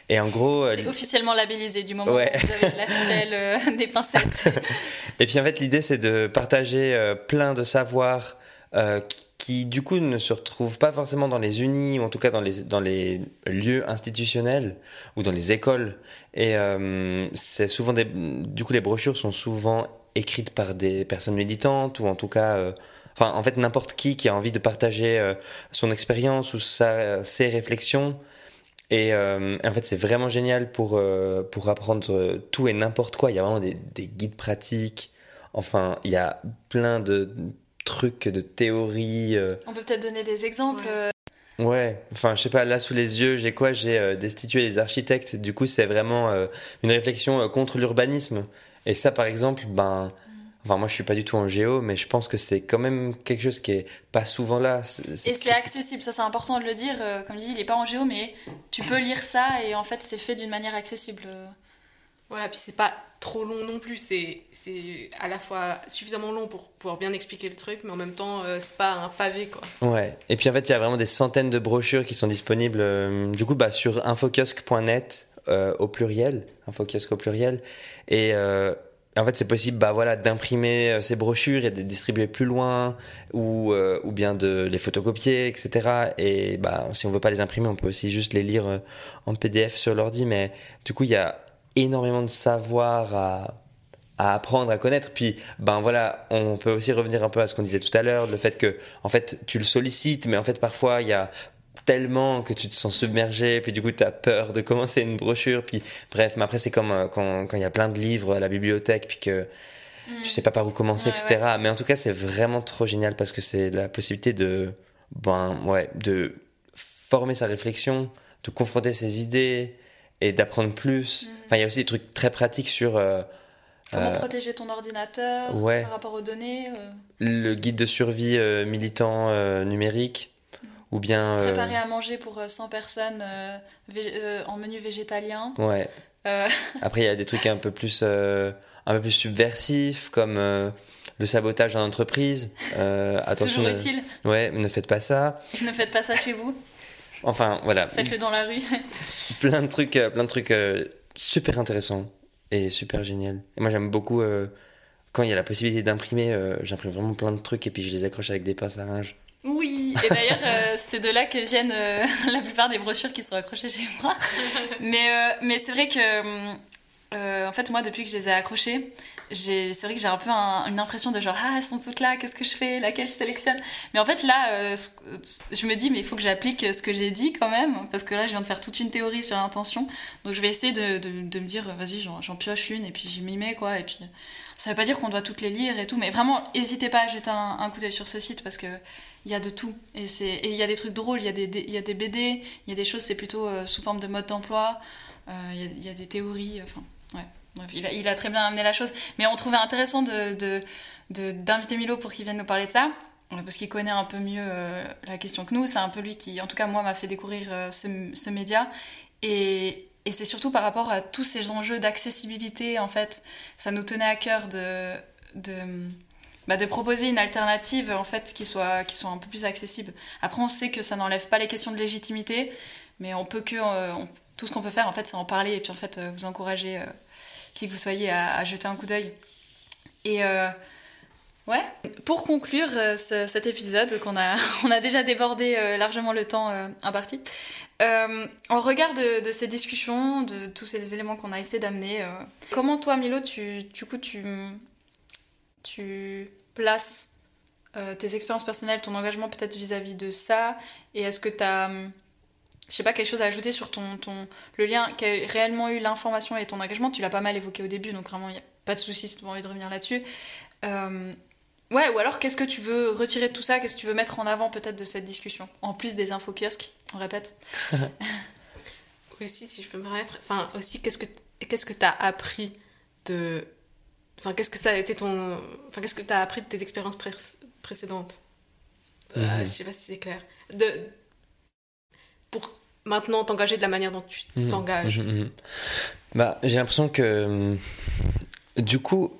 et en gros C'est officiellement labellisé du moment Ouais. où vous avez de la ficelle, des pincettes. Et puis en fait, l'idée c'est de partager plein de savoirs euh, qui, du coup ne se retrouvent pas forcément dans les unis ou en tout cas dans les dans les lieux institutionnels ou dans les écoles. Et euh, c'est souvent des du coup les brochures sont souvent écrites par des personnes militantes ou en tout cas euh, Enfin, en fait, n'importe qui qui a envie de partager euh, son expérience ou sa, ses réflexions. Et euh, en fait, c'est vraiment génial pour, euh, pour apprendre euh, tout et n'importe quoi. Il y a vraiment des, des guides pratiques. Enfin, il y a plein de trucs, de théories. euh. On peut peut-être donner des exemples. Ouais. euh, Ouais, enfin, je sais pas, là sous les yeux, j'ai quoi? J'ai euh, destitué les architectes. Du coup, c'est vraiment euh, une réflexion euh, contre l'urbanisme. Et ça, par exemple, ben. Enfin, moi, je suis pas du tout en géo, mais je pense que c'est quand même quelque chose qui est pas souvent là. C'est- Et c'est accessible, ça c'est important de le dire. Comme dit, il est pas en géo, mais tu peux lire ça et en fait c'est fait d'une manière accessible. Voilà, puis c'est pas trop long non plus, c'est à la fois suffisamment long pour pouvoir bien expliquer le truc, mais en même temps, euh, c'est pas un pavé quoi. Ouais. Et puis en fait, il y a vraiment des centaines de brochures qui sont disponibles. euh, du coup, bah, sur infokiosque.net euh, au pluriel, infokiosque au pluriel. Et euh, en fait, c'est possible, bah voilà, d'imprimer ces brochures et de les distribuer plus loin, ou ou bien de les photocopier, etc. Et bah, si on veut pas les imprimer, on peut aussi juste les lire en PDF sur l'ordi. Mais du coup, il y a énormément de savoir à à apprendre à connaître. Puis ben voilà on peut aussi revenir un peu à ce qu'on disait tout à l'heure le fait que en fait tu le sollicites mais en fait parfois il y a tellement que tu te sens submergé puis du coup tu as peur de commencer une brochure. Puis bref mais après c'est comme euh, quand quand il y a plein de livres à la bibliothèque puis que tu sais pas par où commencer Ouais, etc mais en tout cas c'est vraiment trop génial parce que c'est la possibilité de ben ouais de former sa réflexion de confronter ses idées et d'apprendre plus enfin il y a aussi des trucs très pratiques sur euh, Comment euh, protéger ton ordinateur ouais. par rapport aux données euh, le guide de survie militant numérique ou bien Préparer à manger pour euh, 100 personnes en menu végétalien. ouais après il y a des trucs un peu plus un peu plus subversifs comme le sabotage en entreprise. Euh, attention. Toujours ne- utile. Ouais, ne faites pas ça. Ne faites pas ça chez vous. Enfin, voilà. Faites-le dans la rue. plein de trucs, euh, plein de trucs euh, super intéressants et super génial. Et moi, j'aime beaucoup euh, quand il y a la possibilité d'imprimer. euh, J'imprime vraiment plein de trucs et puis je les accroche avec des pinces à linge. Oui, et d'ailleurs, euh, c'est de là que viennent euh, la plupart des brochures qui sont accrochées chez moi. Mais, euh, mais c'est vrai que, en fait, moi, depuis que je les ai accrochées, c'est vrai que j'ai un peu un- une impression de genre, ah, elles sont toutes là, qu'est-ce que je fais, laquelle je sélectionne Mais en fait, là, euh, je me dis, mais il faut que j'applique ce que j'ai dit quand même, parce que là, je viens de faire toute une théorie sur l'intention. Donc, je vais essayer de, de, me dire, vas-y, j'en pioche une, et puis j'y m'y mets, quoi. Et puis, ça veut pas dire qu'on doit toutes les lire et tout, mais vraiment, n'hésitez pas à jeter un, coup d'œil sur ce site, parce que il y a de tout. Et il y a des trucs drôles, il y, a des- des- y a des BD, il y a des choses, c'est plutôt euh, sous forme de mode d'emploi, euh, il, y y a des théories, enfin. Il a, très bien amené la chose. Mais on trouvait intéressant de, de, d'inviter Milo pour qu'il vienne nous parler de ça. euh, Parce qu'il connaît un peu mieux euh, la question que nous. C'est un peu lui qui, en tout cas, moi, m'a fait découvrir euh, ce, média. Et, c'est surtout par rapport à tous ces enjeux d'accessibilité, en fait. Ça nous tenait à cœur de, bah, de proposer une alternative en fait qui soit qui soit un peu plus accessible. Après on sait que ça n'enlève pas les questions de légitimité, mais on peut que tout ce qu'on peut faire en fait c'est en parler et puis en fait vous encourager qui que vous soyez à, jeter un coup d'œil. Et euh, ouais, pour conclure euh, ce- cet épisode qu'on a on a déjà débordé euh, largement le temps imparti. En regard de, de ces discussions, de tous ces éléments qu'on a essayé d'amener, comment toi Milo tu du coup tu tu places tes expériences personnelles, ton engagement peut-être vis-à-vis de ça? Et est-ce que tu as, je sais pas, quelque chose à ajouter sur ton, ton, le lien qu'a réellement eu l'information et ton engagement Tu l'as pas mal évoqué au début, donc vraiment, il n'y a pas de souci si tu as envie de revenir là-dessus. Euh, ouais, ou alors qu'est-ce que tu veux retirer de tout ça? Qu'est-ce que tu veux mettre en avant peut-être de cette discussion? En plus des infos kiosques, on répète. Aussi, si je peux me permettre, enfin, aussi, qu'est-ce que qu'est-ce que t'as appris de. Enfin, qu'est-ce que ça a été ton. Enfin, qu'est-ce que t'as appris de tes expériences pré- précédentes? Euh, Mhm. Je sais pas si c'est clair. De... Pour maintenant t'engager de la manière dont tu Mhm, t'engages. mhm, mhm. Bah, j'ai l'impression que du coup,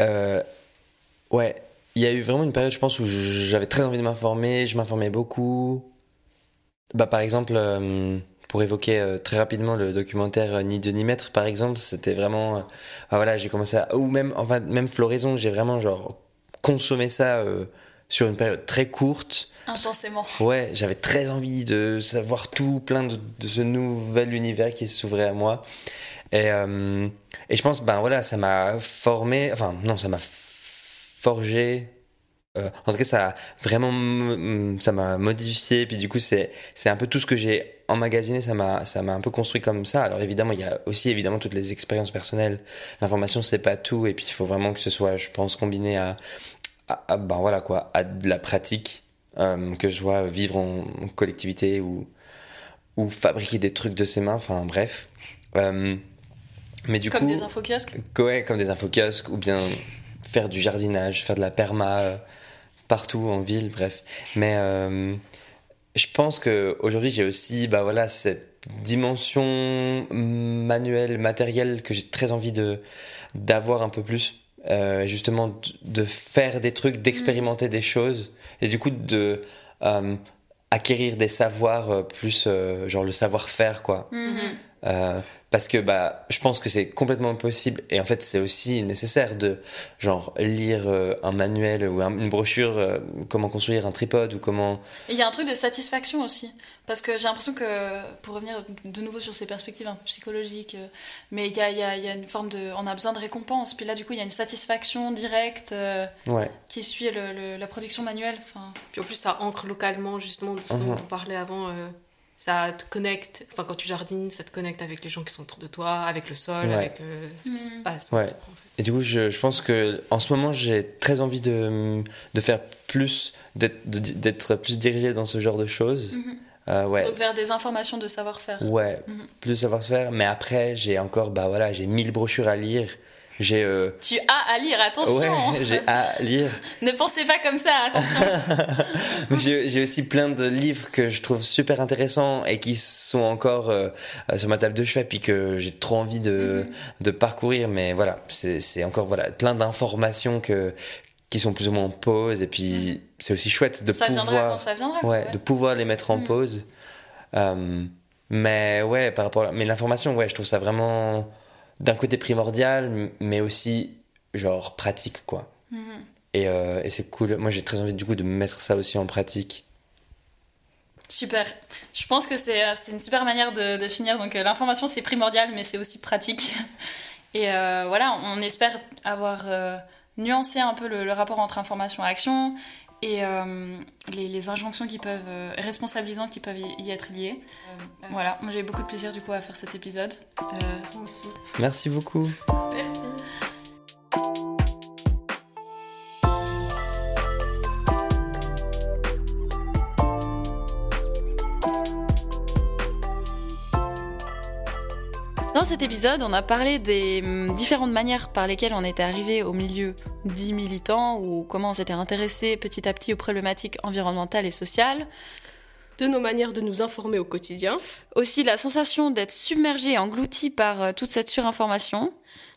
euh, ouais, il y a eu vraiment une période, je pense, où j'avais très envie de m'informer, je m'informais beaucoup. Bah, par exemple, euh, pour évoquer euh, très rapidement le documentaire Ni Dieu ni maître, par exemple, c'était vraiment, ah, voilà, j'ai commencé à, ou même, enfin, même Floraison, j'ai vraiment genre consommé ça sur une période très courte. Intensément. Ouais, j'avais très envie de savoir tout, plein de, de ce nouvel univers qui s'ouvrait à moi. Et, euh, et je pense, ben voilà, ça m'a formé, enfin non, ça m'a forgé. Euh, en tout cas, ça a vraiment, ça m'a modifié. Puis du coup, c'est c'est un peu tout ce que j'ai emmagasiné. Ça m'a ça m'a un peu construit comme ça. Alors évidemment, il y a aussi évidemment toutes les expériences personnelles. L'information, c'est pas tout. Et puis il faut vraiment que ce soit, je pense, combiné à, à, à- ben voilà quoi, à de la pratique euh, que je sois vivre en, en collectivité ou, ou fabriquer des trucs de ses mains, enfin bref. Euh, mais du Comme coup, des infos kiosques? ouais, comme des infokiosques ou bien faire du jardinage, faire de la perma euh, partout en ville, bref. Mais je pense que aujourd'hui j'ai aussi, bah voilà, cette dimension manuelle, matérielle que j'ai très envie de d'avoir un peu plus. Euh, justement de, de faire des trucs, d'expérimenter des choses et du coup de euh, acquérir des savoirs euh, plus genre le savoir-faire quoi. Mhm. Parce que bah, je pense que c'est complètement possible et en fait c'est aussi nécessaire de genre lire euh, un manuel ou un- une brochure euh, comment construire un tripode ou comment il y a un truc de satisfaction aussi. Parce que j'ai l'impression que, pour revenir de nouveau sur ces perspectives un peu psychologiques, euh, mais il y a, il y a- il y a une forme de. On a besoin de récompense. Puis là, du coup, il y a une satisfaction directe euh, ouais qui suit le- le- la production manuelle. Enfin, Puis en plus, ça ancre localement, justement, de ce dont Mhm. on parlait avant. Ça te connecte, enfin, quand tu jardines, ça te connecte avec les gens qui sont autour de toi, avec le sol, Ouais. avec euh, ce qui se Mhm. passe. Ouais. autour, en fait. et du coup je, je pense que en ce moment j'ai très envie de, de faire plus d'être de- d'être plus dirigé dans ce genre de choses. Euh, ouais Donc vers des informations de savoir-faire. Ouais, Mhm. plus savoir se faire. Mais après, j'ai encore, bah voilà, j'ai 1000 brochures à lire. J'ai, euh, Tu as à lire, attention ouais, hein. j'ai à lire. Ne pensez pas comme ça, attention j'ai aussi plein de livres que je trouve super intéressants et qui sont encore euh, euh, sur ma table de chevet puis que j'ai trop envie de, Mhm. de parcourir. Mais voilà, c'est encore voilà plein d'informations que qui sont plus ou moins en pause. Et puis, c'est aussi chouette de ça pouvoir. viendra quand ça viendra. ouais, de pouvoir les mettre en Mm. pause. Euh, mais ouais, par rapport à... Mais l'information, ouais, je trouve ça vraiment d'un côté primordial, mais aussi genre pratique, quoi. Mhm. Et, euh, et c'est cool. Moi, j'ai très envie du coup de mettre ça aussi en pratique. Super. Je pense que c'est euh, une super manière de, de finir. Donc euh, l'information c'est primordial, mais c'est aussi pratique. Et euh, voilà, on espère avoir euh, nuancé un peu le, le rapport entre information et action et euh, les, les injonctions qui peuvent, euh, responsabilisantes qui peuvent y, y être liées. Euh, voilà, moi j'ai eu beaucoup de plaisir du coup à faire cet épisode. Euh, Moi aussi. Merci beaucoup. Merci. Cet épisode, on a parlé des hum, différentes manières par lesquelles on était arrivé au milieu dit militant ou comment on s'était intéressé petit à petit aux problématiques environnementales et sociales. De nos manières de nous informer au quotidien, Aussi la sensation d'être submergé et englouti par euh, toute cette surinformation.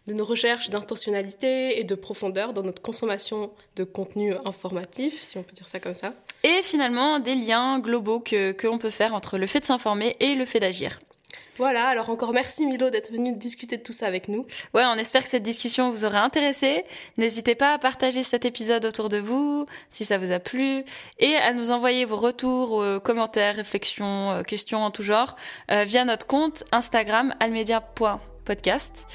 de nos recherches d'intentionnalité et de profondeur dans notre consommation de contenu informatif, si on peut dire ça comme ça. Et finalement des liens globaux que, que l'on peut faire entre le fait de s'informer et le fait d'agir. Voilà, alors encore merci Milo d'être venu discuter de tout ça avec nous. Ouais, on espère que cette discussion vous aura intéressé. N'hésitez pas à partager cet épisode autour de vous, si ça vous a plu, et à nous envoyer vos retours, euh, commentaires, réflexions, euh, questions en tout genre, euh, via notre compte Instagram almedia.podcast.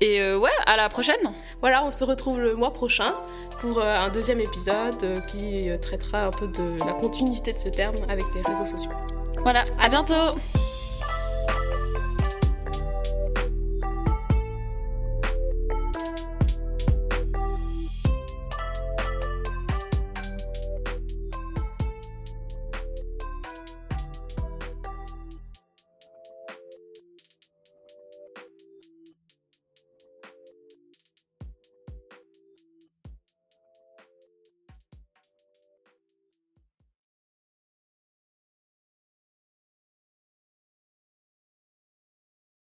Et ouais, à la prochaine Voilà, on se retrouve le mois prochain pour un deuxième épisode qui traitera un peu de la continuité de ce terme avec les réseaux sociaux. Voilà, à bientôt